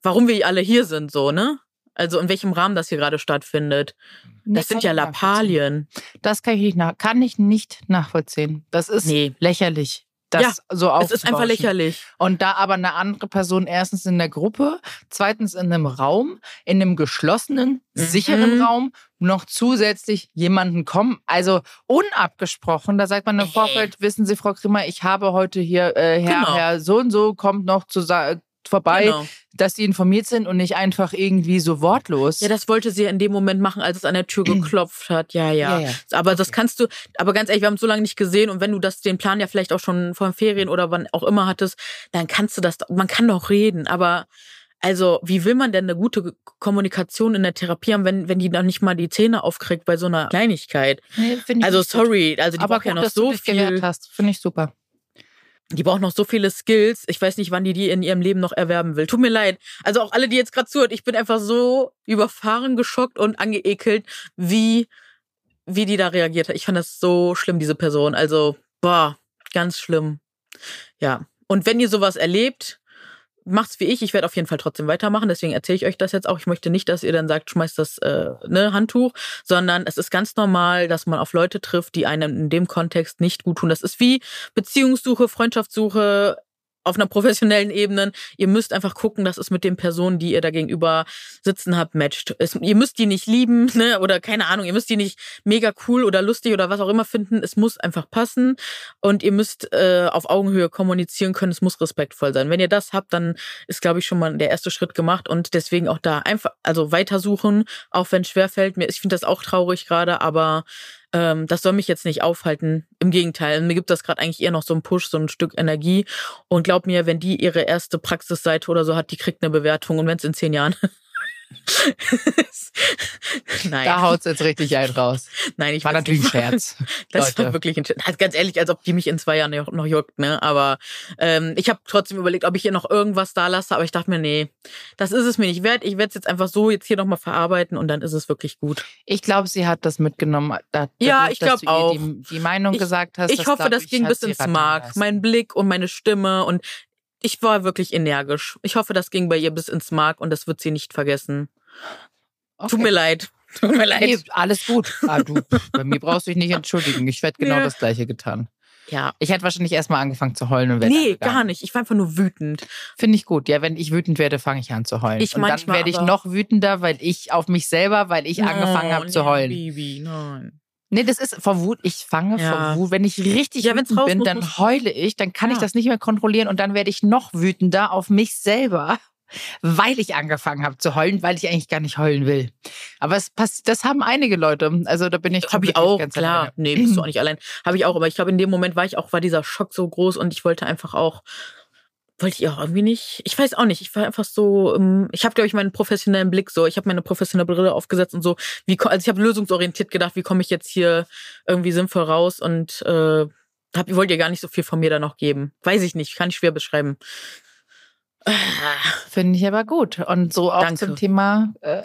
warum wir alle hier sind, so, ne? Also in welchem Rahmen das hier gerade stattfindet. Das nee, sind ja Lappalien. Das kann ich nicht nach, kann ich nicht nachvollziehen. Das ist nee. lächerlich das ja, so Es ist einfach lächerlich. Und da aber eine andere Person erstens in der Gruppe, zweitens in einem Raum, in einem geschlossenen, mhm. sicheren Raum, noch zusätzlich jemanden kommen, also unabgesprochen, da sagt man im Vorfeld, wissen Sie, Frau Grimmer, ich habe heute hier äh, Herr, genau. Herr so und so kommt noch zu, vorbei, genau. dass sie informiert sind und nicht einfach irgendwie so wortlos. Ja, das wollte sie ja in dem Moment machen, als es an der Tür geklopft hat. Ja, ja. ja, ja. Aber okay. das kannst du, aber ganz ehrlich, wir haben es so lange nicht gesehen und wenn du das, den Plan ja vielleicht auch schon vor den Ferien oder wann auch immer hattest, dann kannst du das, man kann doch reden, aber also, wie will man denn eine gute Kommunikation in der Therapie haben, wenn, wenn die noch nicht mal die Zähne aufkriegt bei so einer Kleinigkeit? Nee, also, sorry, also die aber braucht gut, ja noch so viel. Finde ich super. Die braucht noch so viele Skills. Ich weiß nicht, wann die die in ihrem Leben noch erwerben will. Tut mir leid. Also auch alle, die jetzt gerade zuhört, ich bin einfach so überfahren, geschockt und angeekelt, wie, wie die da reagiert hat. Ich fand das so schlimm, diese Person. Also, boah, ganz schlimm. Ja. Und wenn ihr sowas erlebt, macht's wie ich. Ich werde auf jeden Fall trotzdem weitermachen. Deswegen erzähle ich euch das jetzt auch. Ich möchte nicht, dass ihr dann sagt, schmeißt das äh, ne, Handtuch, sondern es ist ganz normal, dass man auf Leute trifft, die einem in dem Kontext nicht gut tun. Das ist wie Beziehungssuche, Freundschaftssuche, auf einer professionellen Ebene. Ihr müsst einfach gucken, dass es mit den Personen, die ihr da gegenüber sitzen habt, matcht. Es, ihr müsst die nicht lieben, ne, oder keine Ahnung, ihr müsst die nicht mega cool oder lustig oder was auch immer finden. Es muss einfach passen und ihr müsst äh, auf Augenhöhe kommunizieren können. Es muss respektvoll sein. Wenn ihr das habt, dann ist, glaube ich, schon mal der erste Schritt gemacht und deswegen auch da einfach, also weitersuchen, auch wenn es schwerfällt. Ich finde das auch traurig gerade, aber ähm, das soll mich jetzt nicht aufhalten. Im Gegenteil, mir gibt das gerade eigentlich eher noch so einen Push, so ein Stück Energie. Und glaub mir, wenn die ihre erste Praxisseite oder so hat, die kriegt eine Bewertung. Und wenn es in zehn Jahren Nein. Da haut es jetzt richtig ein raus. Nein, ich war natürlich ein Scherz. Das Leute. war wirklich ein Scherz. Also ganz ehrlich, als ob die mich in zwei Jahren noch, juckt, ne? Aber ähm, ich habe trotzdem überlegt, ob ich ihr noch irgendwas da lasse, aber ich dachte mir, nee, das ist es mir nicht wert. Ich werde es jetzt einfach so jetzt hier nochmal verarbeiten und dann ist es wirklich gut. Ich glaube, sie hat das mitgenommen. Da, ja, ich glaube auch. Die, die, Meinung ich, gesagt hast. Ich das, hoffe, das ging bis ins Mark. Mein Blick und meine Stimme und ich war wirklich energisch. Ich hoffe, das ging bei ihr bis ins Mark und das wird sie nicht vergessen. Okay. Tut mir leid. Tut mir leid. Nee, alles gut. Ah, du, bei mir brauchst du dich nicht entschuldigen. Ich werde genau ja. das Gleiche getan. Ja. Ich hätte wahrscheinlich erstmal angefangen zu heulen und wäre. Nee, gar nicht. Ich war einfach nur wütend. Finde ich gut. Ja, wenn ich wütend werde, fange ich an zu heulen. Ich und dann werde ich noch wütender, weil ich auf mich selber, weil ich no, angefangen habe zu heulen. Baby, nein. Nee, das ist vor Wut. Ich fange ja. vor Wut. Wenn ich richtig ja, wütend bin, dann heule ich, dann kann ja. ich das nicht mehr kontrollieren und dann werde ich noch wütender auf mich selber weil ich angefangen habe zu heulen, weil ich eigentlich gar nicht heulen will. Aber es passt, das haben einige Leute. Also da bin ich. Habe ich auch, klar. Alleine. Nee, bist du auch nicht allein. Habe ich auch. Aber ich glaube, in dem Moment war ich auch, war dieser Schock so groß und ich wollte einfach auch wollte ich auch irgendwie nicht. Ich weiß auch nicht. Ich war einfach so. Ähm, ich habe glaube ich meinen professionellen Blick so. Ich habe meine professionelle Brille aufgesetzt und so. Wie also ich habe lösungsorientiert gedacht, wie komme ich jetzt hier irgendwie sinnvoll raus und äh, hab, wollt ihr gar nicht so viel von mir da noch geben. Weiß ich nicht. Kann ich schwer beschreiben. Finde ich aber gut. Und so auch Danke. zum Thema. Äh,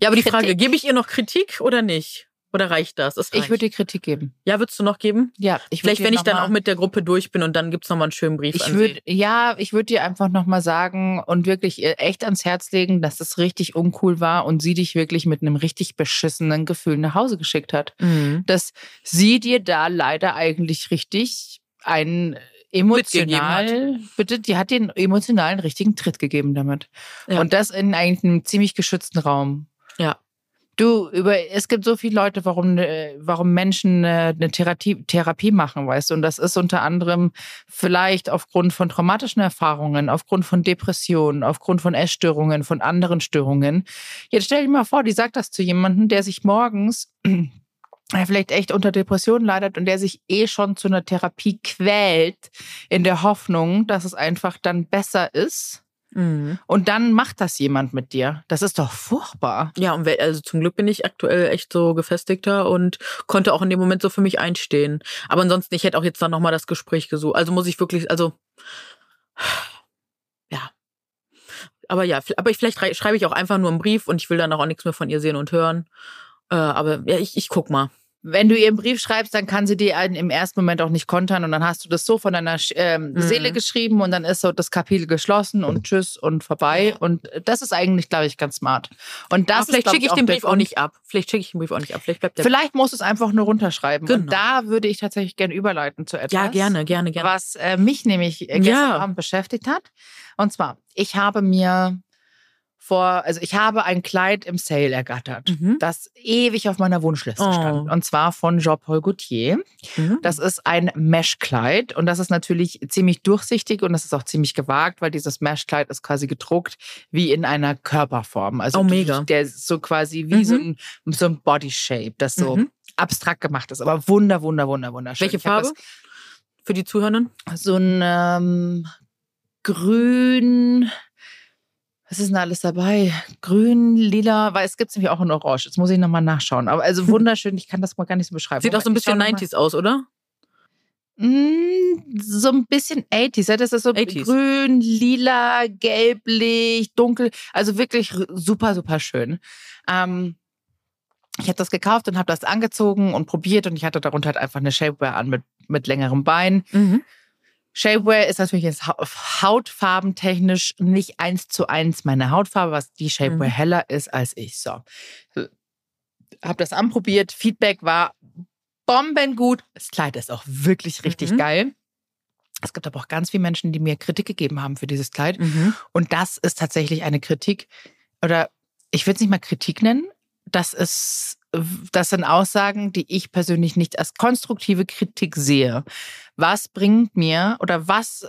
ja, aber die Frage, gebe ich ihr noch Kritik oder nicht? Oder reicht das? das ich würde dir Kritik geben. Ja, würdest du noch geben? Ja, ich Vielleicht, wenn ich dann auch mit der Gruppe durch bin und dann gibt's noch mal einen schönen Brief. Ich würde, ja, ich würde dir einfach noch mal sagen und wirklich äh, echt ans Herz legen, dass das richtig uncool war und sie dich wirklich mit einem richtig beschissenen Gefühl nach Hause geschickt hat. Mhm. Dass sie dir da leider eigentlich richtig einen emotional, bitte, die hat den emotionalen richtigen Tritt gegeben damit. Ja. Und das in einem ziemlich geschützten Raum. Ja. Du, über, es gibt so viele Leute, warum, äh, warum Menschen äh, eine Therapie, Therapie machen, weißt du? Und das ist unter anderem vielleicht aufgrund von traumatischen Erfahrungen, aufgrund von Depressionen, aufgrund von Essstörungen, von anderen Störungen. Jetzt stell dir mal vor, die sagt das zu jemandem, der sich morgens der vielleicht echt unter Depressionen leidet und der sich eh schon zu einer Therapie quält, in der Hoffnung, dass es einfach dann besser ist. Mhm. Und dann macht das jemand mit dir. Das ist doch furchtbar. Ja, und also zum Glück bin ich aktuell echt so gefestigter und konnte auch in dem Moment so für mich einstehen. Aber ansonsten, ich hätte auch jetzt dann nochmal das Gespräch gesucht. Also muss ich wirklich, also ja. Aber ja, aber ich, vielleicht schreibe ich auch einfach nur einen Brief und ich will dann auch nichts mehr von ihr sehen und hören. Äh, aber ja, ich, ich guck mal wenn du ihr einen Brief schreibst, dann kann sie dir im ersten Moment auch nicht kontern und dann hast du das so von deiner ähm, mhm. Seele geschrieben und dann ist so das Kapitel geschlossen und tschüss und vorbei und das ist eigentlich, glaube ich, ganz smart. Und das vielleicht schicke ich den Brief auch nicht ab. Vielleicht schicke ich den Brief auch nicht ab. Vielleicht bleibt der Vielleicht musst du es einfach nur runterschreiben. Genau. Und da würde ich tatsächlich gerne überleiten zu etwas. Ja, gerne, gerne, gerne. Was äh, mich nämlich gestern ja. Abend beschäftigt hat. Und zwar, ich habe mir vor, also ich habe ein Kleid im Sale ergattert, mhm. das ewig auf meiner Wunschliste oh. stand. Und zwar von Jean-Paul Gaultier. Mhm. Das ist ein Mesh-Kleid und das ist natürlich ziemlich durchsichtig und das ist auch ziemlich gewagt, weil dieses Mesh-Kleid ist quasi gedruckt wie in einer Körperform. Also oh, mega. der ist so quasi wie mhm. so ein, so ein Body-Shape, das so mhm. abstrakt gemacht ist, aber wunder, wunder, wunder, wunderschön. Welche Farbe? Für die Zuhörenden? So ein ähm, grün, was ist denn alles dabei? Grün, lila, weil es gibt es nämlich auch in Orange. Jetzt muss ich nochmal nachschauen. Aber also wunderschön, ich kann das mal gar nicht so beschreiben. Sieht auch so ein bisschen 90s aus, oder? Mm, so ein bisschen 80s. Das ist so 80s. grün, lila, gelblich, dunkel. Also wirklich super, super schön. Ähm, ich habe das gekauft und habe das angezogen und probiert und ich hatte darunter halt einfach eine Shapewear an mit, mit längerem Bein. Mhm. Shapewear ist natürlich jetzt hautfarbentechnisch nicht eins zu eins meine Hautfarbe, was die Shapewear mhm. heller ist als ich. So. Hab das anprobiert. Feedback war bombengut. Das Kleid ist auch wirklich richtig mhm. geil. Es gibt aber auch ganz viele Menschen, die mir Kritik gegeben haben für dieses Kleid. Mhm. Und das ist tatsächlich eine Kritik, oder ich würde es nicht mal Kritik nennen. Das ist, das sind Aussagen, die ich persönlich nicht als konstruktive Kritik sehe. Was bringt mir oder was äh,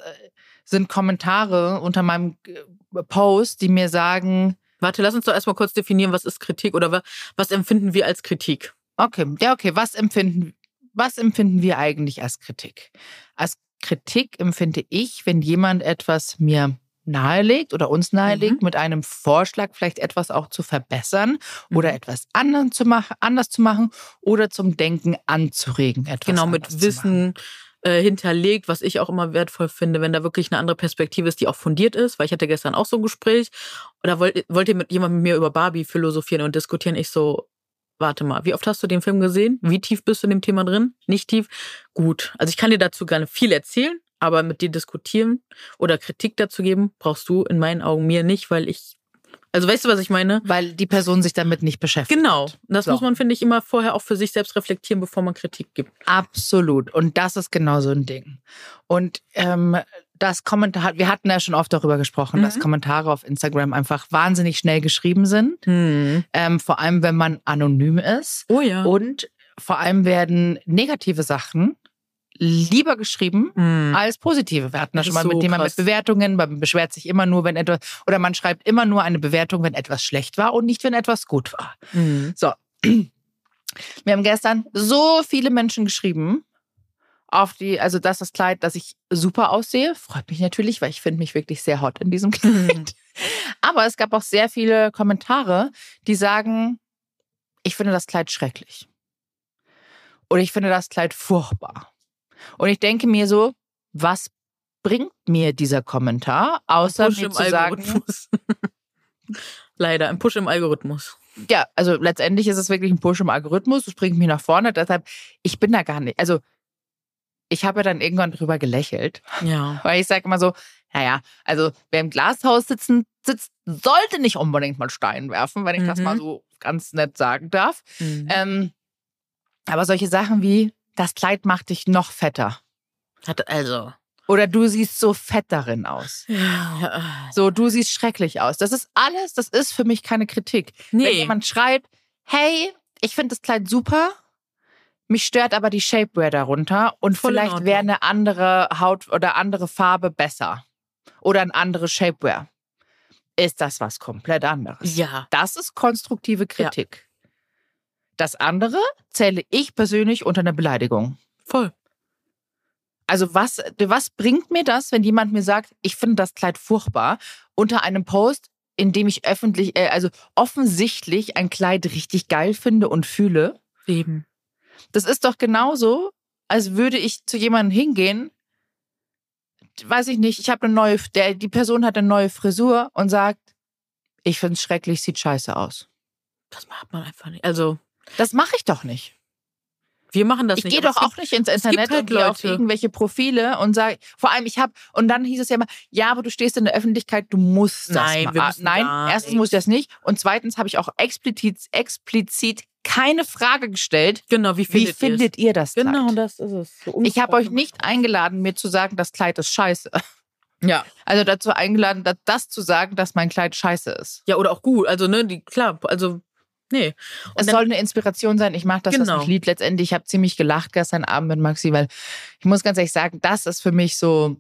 sind Kommentare unter meinem äh, Post, die mir sagen, Warte, lass uns doch erstmal kurz definieren, was ist Kritik oder was empfinden wir als Kritik? Okay, ja, okay. Was empfinden, was empfinden wir eigentlich als Kritik? Als Kritik empfinde ich, wenn jemand etwas mir nahelegt oder uns nahelegt, mhm. mit einem Vorschlag vielleicht etwas auch zu verbessern mhm. oder etwas anders zu, machen, anders zu machen oder zum Denken anzuregen. Etwas genau, mit Wissen äh, hinterlegt, was ich auch immer wertvoll finde, wenn da wirklich eine andere Perspektive ist, die auch fundiert ist, weil ich hatte gestern auch so ein Gespräch oder wollt, wollt ihr mit jemandem mit mir über Barbie philosophieren und diskutieren? Ich so, warte mal, wie oft hast du den Film gesehen? Wie tief bist du in dem Thema drin? Nicht tief? Gut. Also ich kann dir dazu gerne viel erzählen, aber mit dir diskutieren oder Kritik dazu geben, brauchst du in meinen Augen mir nicht, weil ich also weißt du, was ich meine? Weil die Person sich damit nicht beschäftigt. Genau. Das so. muss man, finde ich, immer vorher auch für sich selbst reflektieren, bevor man Kritik gibt. Absolut. Und das ist genau so ein Ding. Und ähm, das Kommentar, wir hatten ja schon oft darüber gesprochen, mhm. dass Kommentare auf Instagram einfach wahnsinnig schnell geschrieben sind. Mhm. Ähm, vor allem, wenn man anonym ist. Oh ja. Und vor allem werden negative Sachen lieber geschrieben mhm. als positive. Wir hatten das, das schon mal so mit Thema mit Bewertungen. Man beschwert sich immer nur, wenn etwas, oder man schreibt immer nur eine Bewertung, wenn etwas schlecht war und nicht, wenn etwas gut war. Mhm. So. Wir haben gestern so viele Menschen geschrieben, auf die, also das ist das Kleid, das ich super aussehe. Freut mich natürlich, weil ich finde mich wirklich sehr hot in diesem Kleid. Aber es gab auch sehr viele Kommentare, die sagen, ich finde das Kleid schrecklich. Oder ich finde das Kleid furchtbar. Und ich denke mir so, was bringt mir dieser Kommentar, außer mir zu sagen. Leider, ein Push im Algorithmus. Ja, also letztendlich ist es wirklich ein Push im Algorithmus. Das bringt mich nach vorne. Deshalb, ich bin da gar nicht. Also ich habe ja dann irgendwann drüber gelächelt. Ja. Weil ich sage immer so, naja, also wer im Glashaus sitzen, sitzt, sollte nicht unbedingt mal Stein werfen, wenn ich mhm. das mal mhm. so ganz nett sagen darf. Mhm. Ähm, aber solche Sachen wie, das Kleid macht dich noch fetter. Hat also. Oder du siehst so fett darin aus. Ja. So, du siehst schrecklich aus. Das ist alles, das ist für mich keine Kritik. Nee. Wenn jemand schreibt, hey, ich finde das Kleid super, mich stört aber die Shapewear darunter und Voll vielleicht wäre eine andere Haut oder andere Farbe besser. Oder ein anderes Shapewear. Ist das was komplett anderes? Ja. Das ist konstruktive Kritik. Ja. Das andere zähle ich persönlich unter eine Beleidigung. Voll. Also was, was bringt mir das, wenn jemand mir sagt, ich finde das Kleid furchtbar, unter einem Post, in dem ich öffentlich, äh, also offensichtlich ein Kleid richtig geil finde und fühle? Eben. Das ist doch genauso, als würde ich zu jemandem hingehen, weiß ich nicht, ich habe eine neue, der, die Person hat eine neue Frisur und sagt, ich finde es schrecklich, sieht scheiße aus. Das macht man einfach nicht. Also. Das mache ich doch nicht. Wir machen das ich nicht. Ich gehe doch auch nicht ins Internet halt und gehe auf irgendwelche Profile und sage, vor allem ich habe, und dann hieß es ja immer, ja, aber du stehst in der Öffentlichkeit, du musst das Nein. Wir müssen Nein, erstens nicht. muss ich das nicht und zweitens habe ich auch explizit, explizit keine Frage gestellt. Genau, wie findet, wie findet ihr das Kleid? Genau, das ist es. So ich habe euch nicht eingeladen, mir zu sagen, das Kleid ist scheiße. Ja. Also dazu eingeladen, das zu sagen, dass mein Kleid scheiße ist. Ja, oder auch gut. Also, ne, die, klar, also Nee. Und es soll eine Inspiration sein. Ich mache das, genau. das Lied letztendlich. Ich habe ziemlich gelacht gestern Abend mit Maxi, weil ich muss ganz ehrlich sagen, das ist für mich so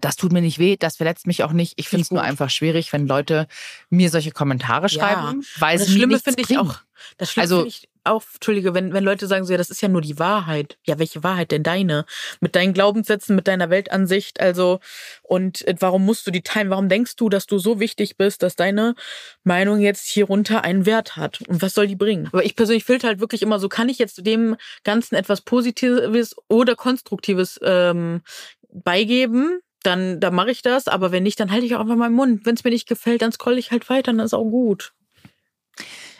das tut mir nicht weh, das verletzt mich auch nicht. Ich finde es nur einfach schwierig, wenn Leute mir solche Kommentare schreiben, ja. weil das es Schlimme finde ich auch. Das Schlimme also, finde ich auch, Entschuldige, wenn, wenn Leute sagen so, ja, das ist ja nur die Wahrheit. Ja, welche Wahrheit denn deine? Mit deinen Glaubenssätzen, mit deiner Weltansicht, also, und äh, warum musst du die teilen? Warum denkst du, dass du so wichtig bist, dass deine Meinung jetzt hier runter einen Wert hat? Und was soll die bringen? Aber ich persönlich filter halt wirklich immer so, kann ich jetzt dem Ganzen etwas Positives oder Konstruktives ähm, beigeben? Dann, dann mache ich das, aber wenn nicht, dann halte ich auch einfach meinen Mund. Wenn es mir nicht gefällt, dann scroll ich halt weiter, dann ist auch gut.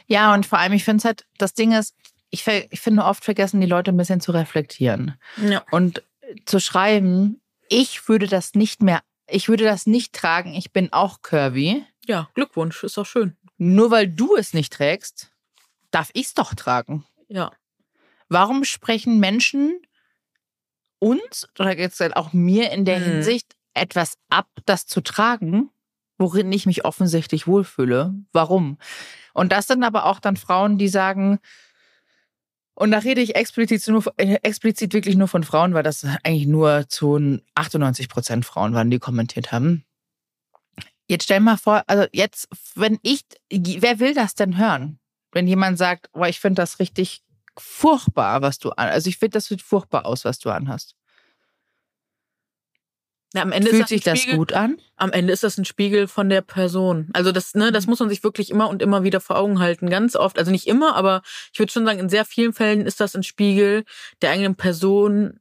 Ja, und vor allem, ich finde es halt, das Ding ist, ich, ich finde oft vergessen die Leute ein bisschen zu reflektieren. Ja. Und zu schreiben, ich würde das nicht mehr, ich würde das nicht tragen, ich bin auch curvy. Ja, Glückwunsch, ist auch schön. Nur weil du es nicht trägst, darf ich es doch tragen. Ja. Warum sprechen Menschen uns oder jetzt halt auch mir in der mhm. Hinsicht etwas ab, das zu tragen, worin ich mich offensichtlich wohlfühle? Warum? Und das sind aber auch dann Frauen, die sagen, und da rede ich explizit, nur, äh, explizit wirklich nur von Frauen, weil das eigentlich nur zu 98 Prozent Frauen waren, die kommentiert haben. Jetzt stell mal vor, also jetzt, wenn ich, wer will das denn hören? Wenn jemand sagt, boah, ich finde das richtig furchtbar, was du an, also ich finde, das sieht furchtbar aus, was du anhast. Ja, am Ende Fühlt sich das gut an? Am Ende ist das ein Spiegel von der Person. Also das, ne, das mhm. muss man sich wirklich immer und immer wieder vor Augen halten. Ganz oft, also nicht immer, aber ich würde schon sagen, in sehr vielen Fällen ist das ein Spiegel der eigenen Person,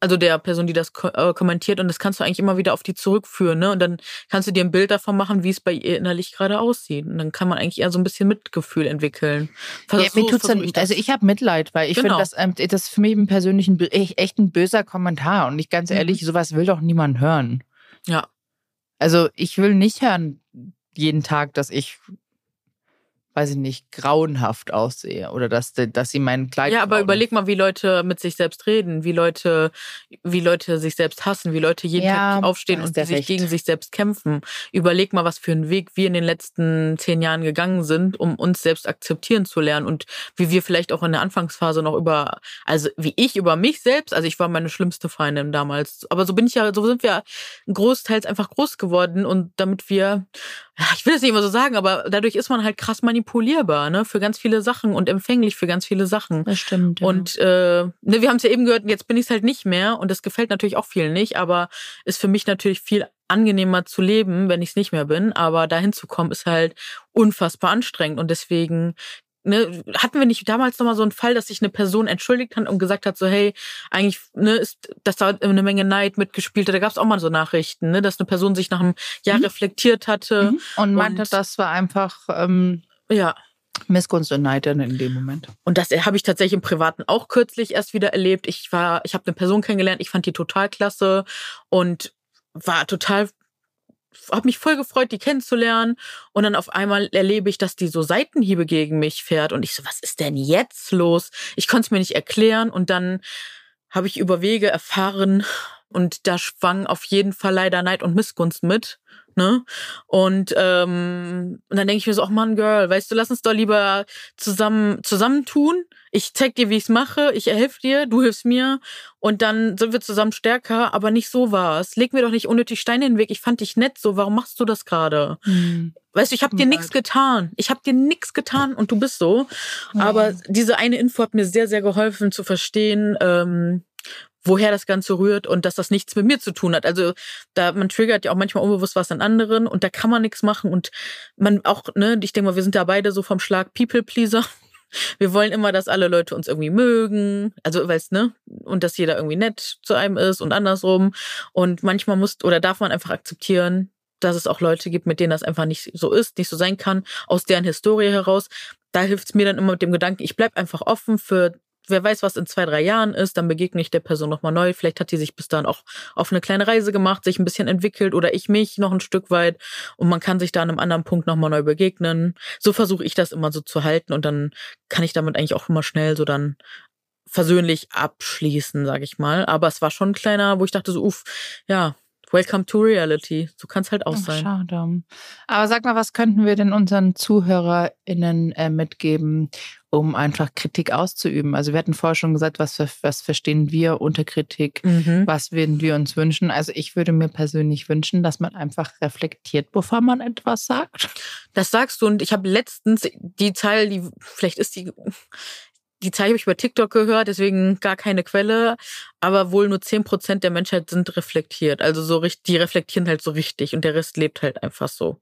also der Person, die das äh, kommentiert und das kannst du eigentlich immer wieder auf die zurückführen, ne? Und dann kannst du dir ein Bild davon machen, wie es bei ihr innerlich gerade aussieht. Und dann kann man eigentlich eher so ein bisschen Mitgefühl entwickeln. Ja, mir tut's dann, ich also ich habe Mitleid, weil ich genau. finde, das, ähm, das ist für mich persönlich ein, echt ein böser Kommentar. Und ich ganz mhm. ehrlich, mhm. sowas will doch niemand hören. Ja. Also ich will nicht hören jeden Tag, dass ich weiß ich nicht, grauenhaft aussehe oder dass, dass sie meinen Kleid. Ja, aber überleg mal, wie Leute mit sich selbst reden, wie Leute, wie Leute sich selbst hassen, wie Leute jeden ja, Tag aufstehen und sich recht. gegen sich selbst kämpfen. Überleg mal, was für einen Weg wir in den letzten zehn Jahren gegangen sind, um uns selbst akzeptieren zu lernen und wie wir vielleicht auch in der Anfangsphase noch über, also wie ich über mich selbst, also ich war meine schlimmste Feindin damals, aber so bin ich ja, so sind wir großteils einfach groß geworden und damit wir, ich will es nicht immer so sagen, aber dadurch ist man halt krass manipuliert manipulierbar, ne, für ganz viele Sachen und empfänglich für ganz viele Sachen. Das stimmt. Ja. Und äh, ne, wir haben es ja eben gehört, jetzt bin ich es halt nicht mehr und das gefällt natürlich auch vielen nicht, aber ist für mich natürlich viel angenehmer zu leben, wenn ich es nicht mehr bin. Aber dahin zu kommen, ist halt unfassbar anstrengend. Und deswegen Ne, hatten wir nicht damals nochmal so einen Fall, dass sich eine Person entschuldigt hat und gesagt hat, so, hey, eigentlich, ne, ist, dass da eine Menge Neid mitgespielt hat. Da gab es auch mal so Nachrichten, ne, dass eine Person sich nach einem Jahr mhm. reflektiert hatte. Mhm. Und meinte, und das war einfach ähm, ja. Missgunst und Neid dann in dem Moment. Und das habe ich tatsächlich im Privaten auch kürzlich erst wieder erlebt. Ich war, ich habe eine Person kennengelernt, ich fand die total klasse und war total habe mich voll gefreut, die kennenzulernen. Und dann auf einmal erlebe ich, dass die so Seitenhiebe gegen mich fährt. Und ich so, was ist denn jetzt los? Ich konnte es mir nicht erklären. Und dann habe ich über Wege erfahren. Und da schwang auf jeden Fall leider Neid und Missgunst mit ne? Und, ähm, und dann denke ich mir so, ach Mann, Girl, weißt du, lass uns doch lieber zusammen zusammentun. Ich zeig dir, wie ich's mache, ich helfe dir, du hilfst mir und dann sind wir zusammen stärker, aber nicht so war's. Leg mir doch nicht unnötig Steine in den Weg. Ich fand dich nett so, warum machst du das gerade? Mhm. Weißt du, ich habe dir nichts getan. Ich habe dir nichts getan und du bist so. Mhm. Aber diese eine Info hat mir sehr, sehr geholfen zu verstehen, ähm, woher das Ganze rührt und dass das nichts mit mir zu tun hat. Also da man triggert ja auch manchmal unbewusst was an anderen und da kann man nichts machen und man auch, ne, ich denke mal, wir sind da beide so vom Schlag People Pleaser. Wir wollen immer, dass alle Leute uns irgendwie mögen, also weißt ne, und dass jeder irgendwie nett zu einem ist und andersrum. Und manchmal muss oder darf man einfach akzeptieren, dass es auch Leute gibt, mit denen das einfach nicht so ist, nicht so sein kann, aus deren Historie heraus. Da hilft es mir dann immer mit dem Gedanken, ich bleib einfach offen für wer weiß, was in zwei, drei Jahren ist, dann begegne ich der Person nochmal neu. Vielleicht hat die sich bis dahin auch auf eine kleine Reise gemacht, sich ein bisschen entwickelt oder ich mich noch ein Stück weit und man kann sich da an einem anderen Punkt nochmal neu begegnen. So versuche ich das immer so zu halten und dann kann ich damit eigentlich auch immer schnell so dann versöhnlich abschließen, sag ich mal. Aber es war schon ein kleiner, wo ich dachte so, uff, ja, Welcome to Reality. So kann es halt auch Ach, sein. Schade. Aber sag mal, was könnten wir denn unseren ZuhörerInnen äh, mitgeben, um einfach Kritik auszuüben. Also wir hatten vorher schon gesagt, was, was verstehen wir unter Kritik, mhm. was würden wir uns wünschen. Also ich würde mir persönlich wünschen, dass man einfach reflektiert, bevor man etwas sagt. Das sagst du und ich habe letztens die Zeile, die vielleicht ist die die Zahl habe ich über TikTok gehört, deswegen gar keine Quelle, aber wohl nur zehn Prozent der Menschheit sind reflektiert. Also so richtig, die reflektieren halt so richtig und der Rest lebt halt einfach so.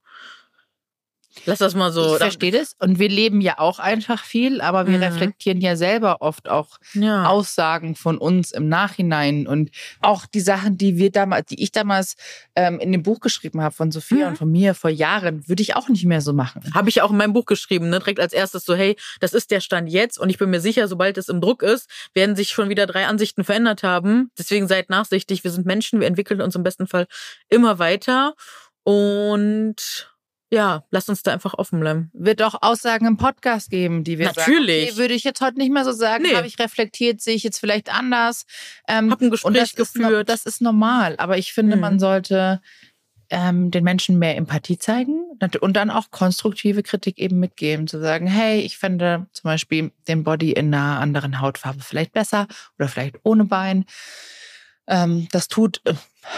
Lass das mal so. Ich verstehe das. Und wir leben ja auch einfach viel, aber wir mhm. reflektieren ja selber oft auch ja. Aussagen von uns im Nachhinein und auch die Sachen, die wir damals, die ich damals ähm, in dem Buch geschrieben habe von Sophia mhm. und von mir vor Jahren, würde ich auch nicht mehr so machen. Habe ich auch in meinem Buch geschrieben, ne? direkt als erstes so, hey, das ist der Stand jetzt und ich bin mir sicher, sobald es im Druck ist, werden sich schon wieder drei Ansichten verändert haben. Deswegen seid nachsichtig. Wir sind Menschen, wir entwickeln uns im besten Fall immer weiter und ja, lass uns da einfach offen bleiben. Wird auch Aussagen im Podcast geben, die wir Natürlich. sagen. Okay, würde ich jetzt heute nicht mehr so sagen. Nee. Habe ich reflektiert, sehe ich jetzt vielleicht anders. Ähm, Hab ein Gespräch das geführt. Ist, das ist normal. Aber ich finde, mhm. man sollte ähm, den Menschen mehr Empathie zeigen und dann auch konstruktive Kritik eben mitgeben. Zu sagen, hey, ich finde zum Beispiel den Body in einer anderen Hautfarbe vielleicht besser oder vielleicht ohne Bein. Ähm, das tut,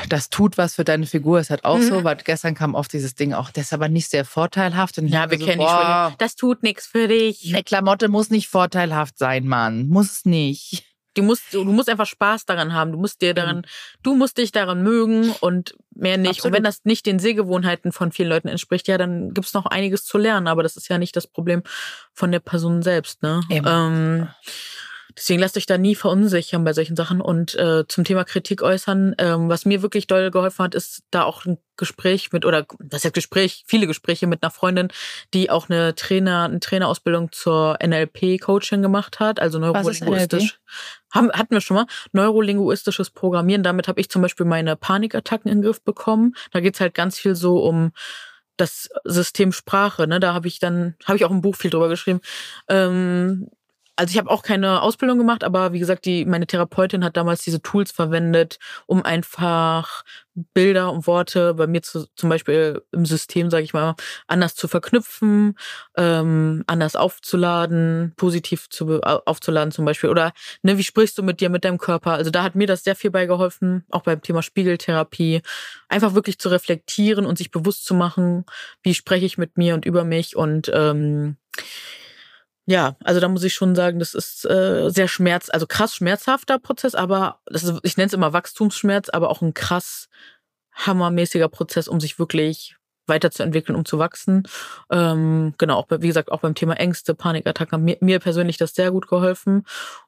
das tut was für deine Figur. Es hat auch mhm. so, weil gestern kam oft dieses Ding auch, das ist aber nicht sehr vorteilhaft. Und ja, wir so, kennen boah, Das tut nichts für dich. Eine Klamotte muss nicht vorteilhaft sein, Mann. Muss es nicht. Du musst, du musst einfach Spaß daran haben. Du musst dir daran, mhm. du musst dich daran mögen und mehr nicht. Absolut. Und wenn das nicht den Sehgewohnheiten von vielen Leuten entspricht, ja, dann gibt's noch einiges zu lernen. Aber das ist ja nicht das Problem von der Person selbst, ne? Ähm, Deswegen lasst euch da nie verunsichern bei solchen Sachen. Und äh, zum Thema Kritik äußern, ähm, was mir wirklich doll geholfen hat, ist da auch ein Gespräch mit, oder das ist Gespräch, viele Gespräche mit einer Freundin, die auch eine Trainer, eine Trainerausbildung zur NLP-Coaching gemacht hat, also neurolinguistisch. Haben, hatten wir schon mal, neurolinguistisches Programmieren. Damit habe ich zum Beispiel meine Panikattacken in den Griff bekommen. Da geht's halt ganz viel so um das System Sprache, ne, da habe ich dann, habe ich auch ein Buch viel drüber geschrieben, ähm, also ich habe auch keine Ausbildung gemacht, aber wie gesagt, die meine Therapeutin hat damals diese Tools verwendet, um einfach Bilder und Worte bei mir zu, zum Beispiel im System, sage ich mal, anders zu verknüpfen, ähm, anders aufzuladen, positiv zu aufzuladen zum Beispiel. Oder ne, wie sprichst du mit dir, mit deinem Körper? Also da hat mir das sehr viel beigeholfen, auch beim Thema Spiegeltherapie, einfach wirklich zu reflektieren und sich bewusst zu machen, wie spreche ich mit mir und über mich und ähm, ja, also da muss ich schon sagen, das ist äh, sehr schmerz, also krass schmerzhafter Prozess, aber das ist, ich nenne es immer Wachstumsschmerz, aber auch ein krass hammermäßiger Prozess, um sich wirklich weiterzuentwickeln, um zu wachsen. Ähm, genau, auch wie gesagt, auch beim Thema Ängste, Panikattacken, mir, mir persönlich das sehr gut geholfen.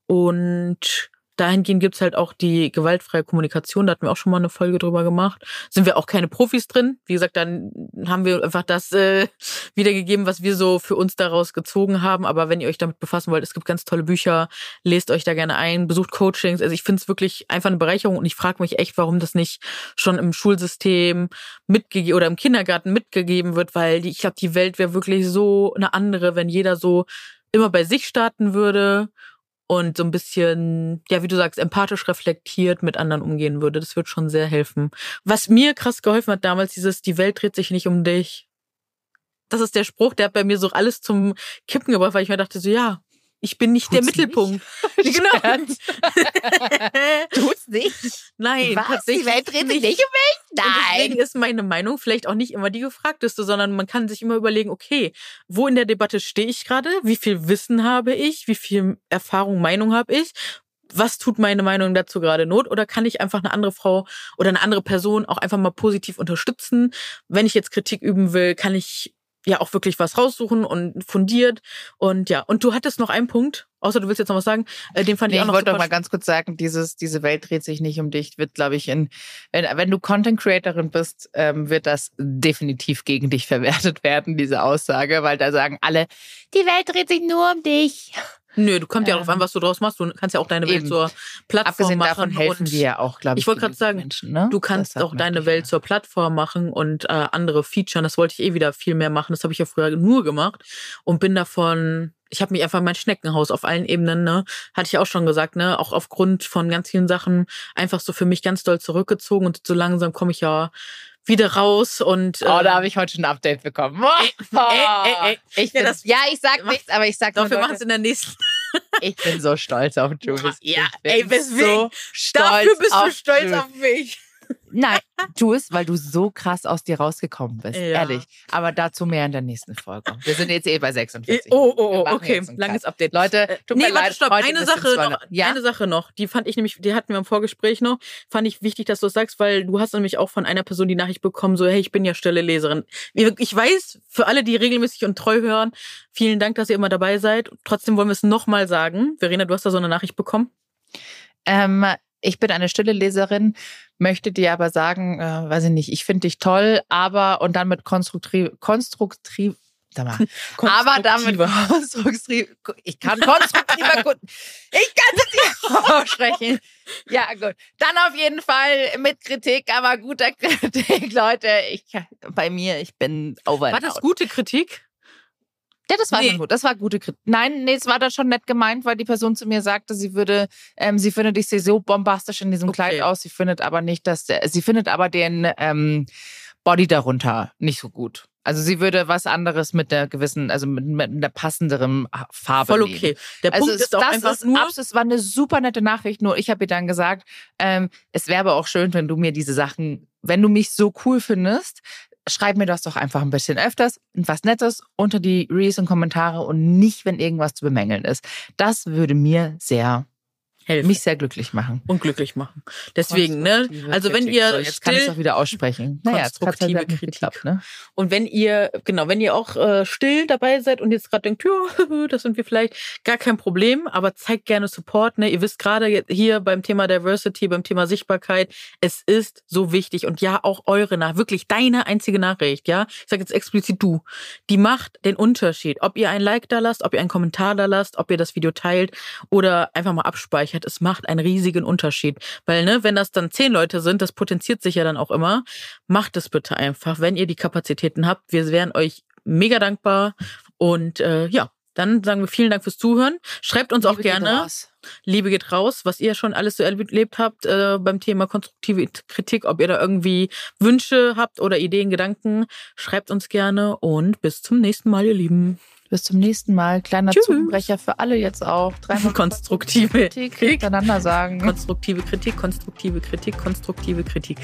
Und dahingehend gibt's halt auch die gewaltfreie Kommunikation, da hatten wir auch schon mal eine Folge drüber gemacht. Sind wir auch keine Profis drin. Wie gesagt, dann haben wir einfach das äh, wiedergegeben, was wir so für uns daraus gezogen haben. Aber wenn ihr euch damit befassen wollt, es gibt ganz tolle Bücher, lest euch da gerne ein, besucht Coachings. Also ich finde es wirklich einfach eine Bereicherung und ich frage mich echt, warum das nicht schon im Schulsystem mitgegeben oder im Kindergarten mitgegeben wird, weil die, ich glaube, die Welt wäre wirklich so eine andere, wenn jeder so immer bei sich starten würde und so ein bisschen, ja, wie du sagst, empathisch reflektiert mit anderen umgehen würde. Das wird schon sehr helfen. Was mir krass geholfen hat damals, dieses, die Welt dreht sich nicht um dich. Das ist der Spruch, der hat bei mir so alles zum Kippen gebracht, weil ich mir dachte so, ja, ich bin nicht Tut's der Mittelpunkt. Nicht? genau. Tut's nicht? Nein, Was? Die Welt dreht sich nicht um mich? Nein. Und deswegen ist meine Meinung vielleicht auch nicht immer die gefragteste, sondern man kann sich immer überlegen, okay, wo in der Debatte stehe ich gerade? Wie viel Wissen habe ich? Wie viel Erfahrung, Meinung habe ich? was tut meine Meinung dazu gerade Not? Oder kann ich einfach eine andere Frau oder eine andere Person auch einfach mal positiv unterstützen? Wenn ich jetzt Kritik üben will, kann ich ja auch wirklich was raussuchen und fundiert. Und ja, und du hattest noch einen Punkt, außer du willst jetzt noch was sagen, äh, den fand nee, ich auch noch Ich wollte doch mal ganz kurz sagen, dieses, diese Welt dreht sich nicht um dich, wird, glaube ich, in, wenn, wenn du Content Creatorin bist, ähm, wird das definitiv gegen dich verwertet werden, diese Aussage, weil da sagen alle, die Welt dreht sich nur um dich. Nö, du kommst ja darauf an, ähm, was du draus machst. Du kannst ja auch deine Welt Eben. zur Plattform Abgesehen machen. Davon helfen wir ja auch, glaube ich. Ich wollte gerade sagen, Menschen, ne? du kannst auch deine Welt zur Plattform machen und äh, andere featuren. Das wollte ich eh wieder viel mehr machen. Das habe ich ja früher nur gemacht und bin davon. Ich habe mich einfach mein Schneckenhaus auf allen Ebenen, ne, hatte ich auch schon gesagt, ne, auch aufgrund von ganz vielen Sachen einfach so für mich ganz doll zurückgezogen und so langsam komme ich ja wieder raus und. Äh, oh, da habe ich heute schon ein Update bekommen. Oh, ey, ey, ey. Ich bin, ja, das, ja, ich sag nichts, aber ich sag Dafür machen es in der nächsten. ich bin so stolz auf Jules. Ja, ey, weswegen? So Dafür bist du stolz Jules. auf mich. Nein, tu es, weil du so krass aus dir rausgekommen bist. Ja. Ehrlich. Aber dazu mehr in der nächsten Folge. Wir sind jetzt eh bei 46. Oh, oh, oh, okay. Langes Update. Leute, äh, tut nee, mir warte, leid. Stopp. Eine Sache noch. Ja? Eine Sache noch. Die fand ich nämlich, die hatten wir im Vorgespräch noch. Fand ich wichtig, dass du es sagst, weil du hast nämlich auch von einer Person die Nachricht bekommen, so, hey, ich bin ja stille Leserin. Ich weiß, für alle, die regelmäßig und treu hören, vielen Dank, dass ihr immer dabei seid. Trotzdem wollen wir es nochmal sagen. Verena, du hast da so eine Nachricht bekommen. Ähm, ich bin eine stille Leserin, möchte dir aber sagen, äh, weiß ich nicht, ich finde dich toll, aber und dann mit konstruktiv, konstruktiv, sag mal, aber damit konstruktiv, ich kann konstruktiver gut, ich kann es nicht aussprechen. Ja, gut. Dann auf jeden Fall mit Kritik, aber guter Kritik, Leute. Ich, bei mir, ich bin over. War das gute Kritik? Ja, das war nee. schon gut. Das war gute Kritik. Nein, nee, es war da schon nett gemeint, weil die Person zu mir sagte, sie würde, ähm, sie findet, ich sehe so bombastisch in diesem okay. Kleid aus. Sie findet aber nicht, dass, der, sie findet aber den ähm, Body darunter nicht so gut. Also sie würde was anderes mit der gewissen, also mit, mit einer passenderen Farbe Voll okay. Der also Punkt ist auch einfach ist nur... Es war eine super nette Nachricht, nur ich habe ihr dann gesagt, ähm, es wäre aber auch schön, wenn du mir diese Sachen, wenn du mich so cool findest, schreib mir das doch einfach ein bisschen öfters, was Nettes unter die Reels und Kommentare und nicht, wenn irgendwas zu bemängeln ist. Das würde mir sehr helfen. Mich sehr glücklich machen. Und glücklich machen. Deswegen, ne? Also wenn ihr so, jetzt kann ich es auch wieder aussprechen. Naja, konstruktive halt Kritik. Geklappt, ne? Und wenn ihr, genau, wenn ihr auch äh, still dabei seid und jetzt gerade denkt, ja, das sind wir vielleicht, gar kein Problem, aber zeigt gerne Support. Ne? Ihr wisst gerade hier beim Thema Diversity, beim Thema Sichtbarkeit, es ist so wichtig. Und ja, auch eure Nachricht, wirklich deine einzige Nachricht, ja, ich sage jetzt explizit du, die macht den Unterschied. Ob ihr ein Like da lasst, ob ihr einen Kommentar da lasst, ob ihr das Video teilt oder einfach mal abspeichert hat, es macht einen riesigen Unterschied. Weil, ne, wenn das dann zehn Leute sind, das potenziert sich ja dann auch immer. Macht es bitte einfach, wenn ihr die Kapazitäten habt. Wir wären euch mega dankbar. Und äh, ja, dann sagen wir vielen Dank fürs Zuhören. Schreibt uns Liebe auch gerne. Liebe geht raus, was ihr schon alles so erlebt habt äh, beim Thema konstruktive Kritik, ob ihr da irgendwie Wünsche habt oder Ideen, Gedanken, schreibt uns gerne und bis zum nächsten Mal, ihr Lieben. Bis zum nächsten Mal. Kleiner Tschüss. Zungenbrecher für alle jetzt auch. Dreimal konstruktive Kritik hintereinander sagen. Konstruktive Kritik, konstruktive Kritik, konstruktive Kritik.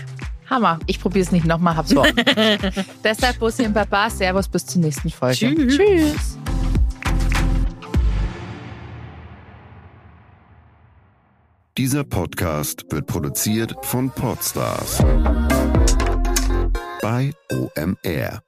Hammer. Ich probiere es nicht nochmal, hab's vor. Deshalb Bussi und Baba. Servus, bis zur nächsten Folge. Tschüss. Tschüss. Dieser Podcast wird produziert von Podstars bei OMR.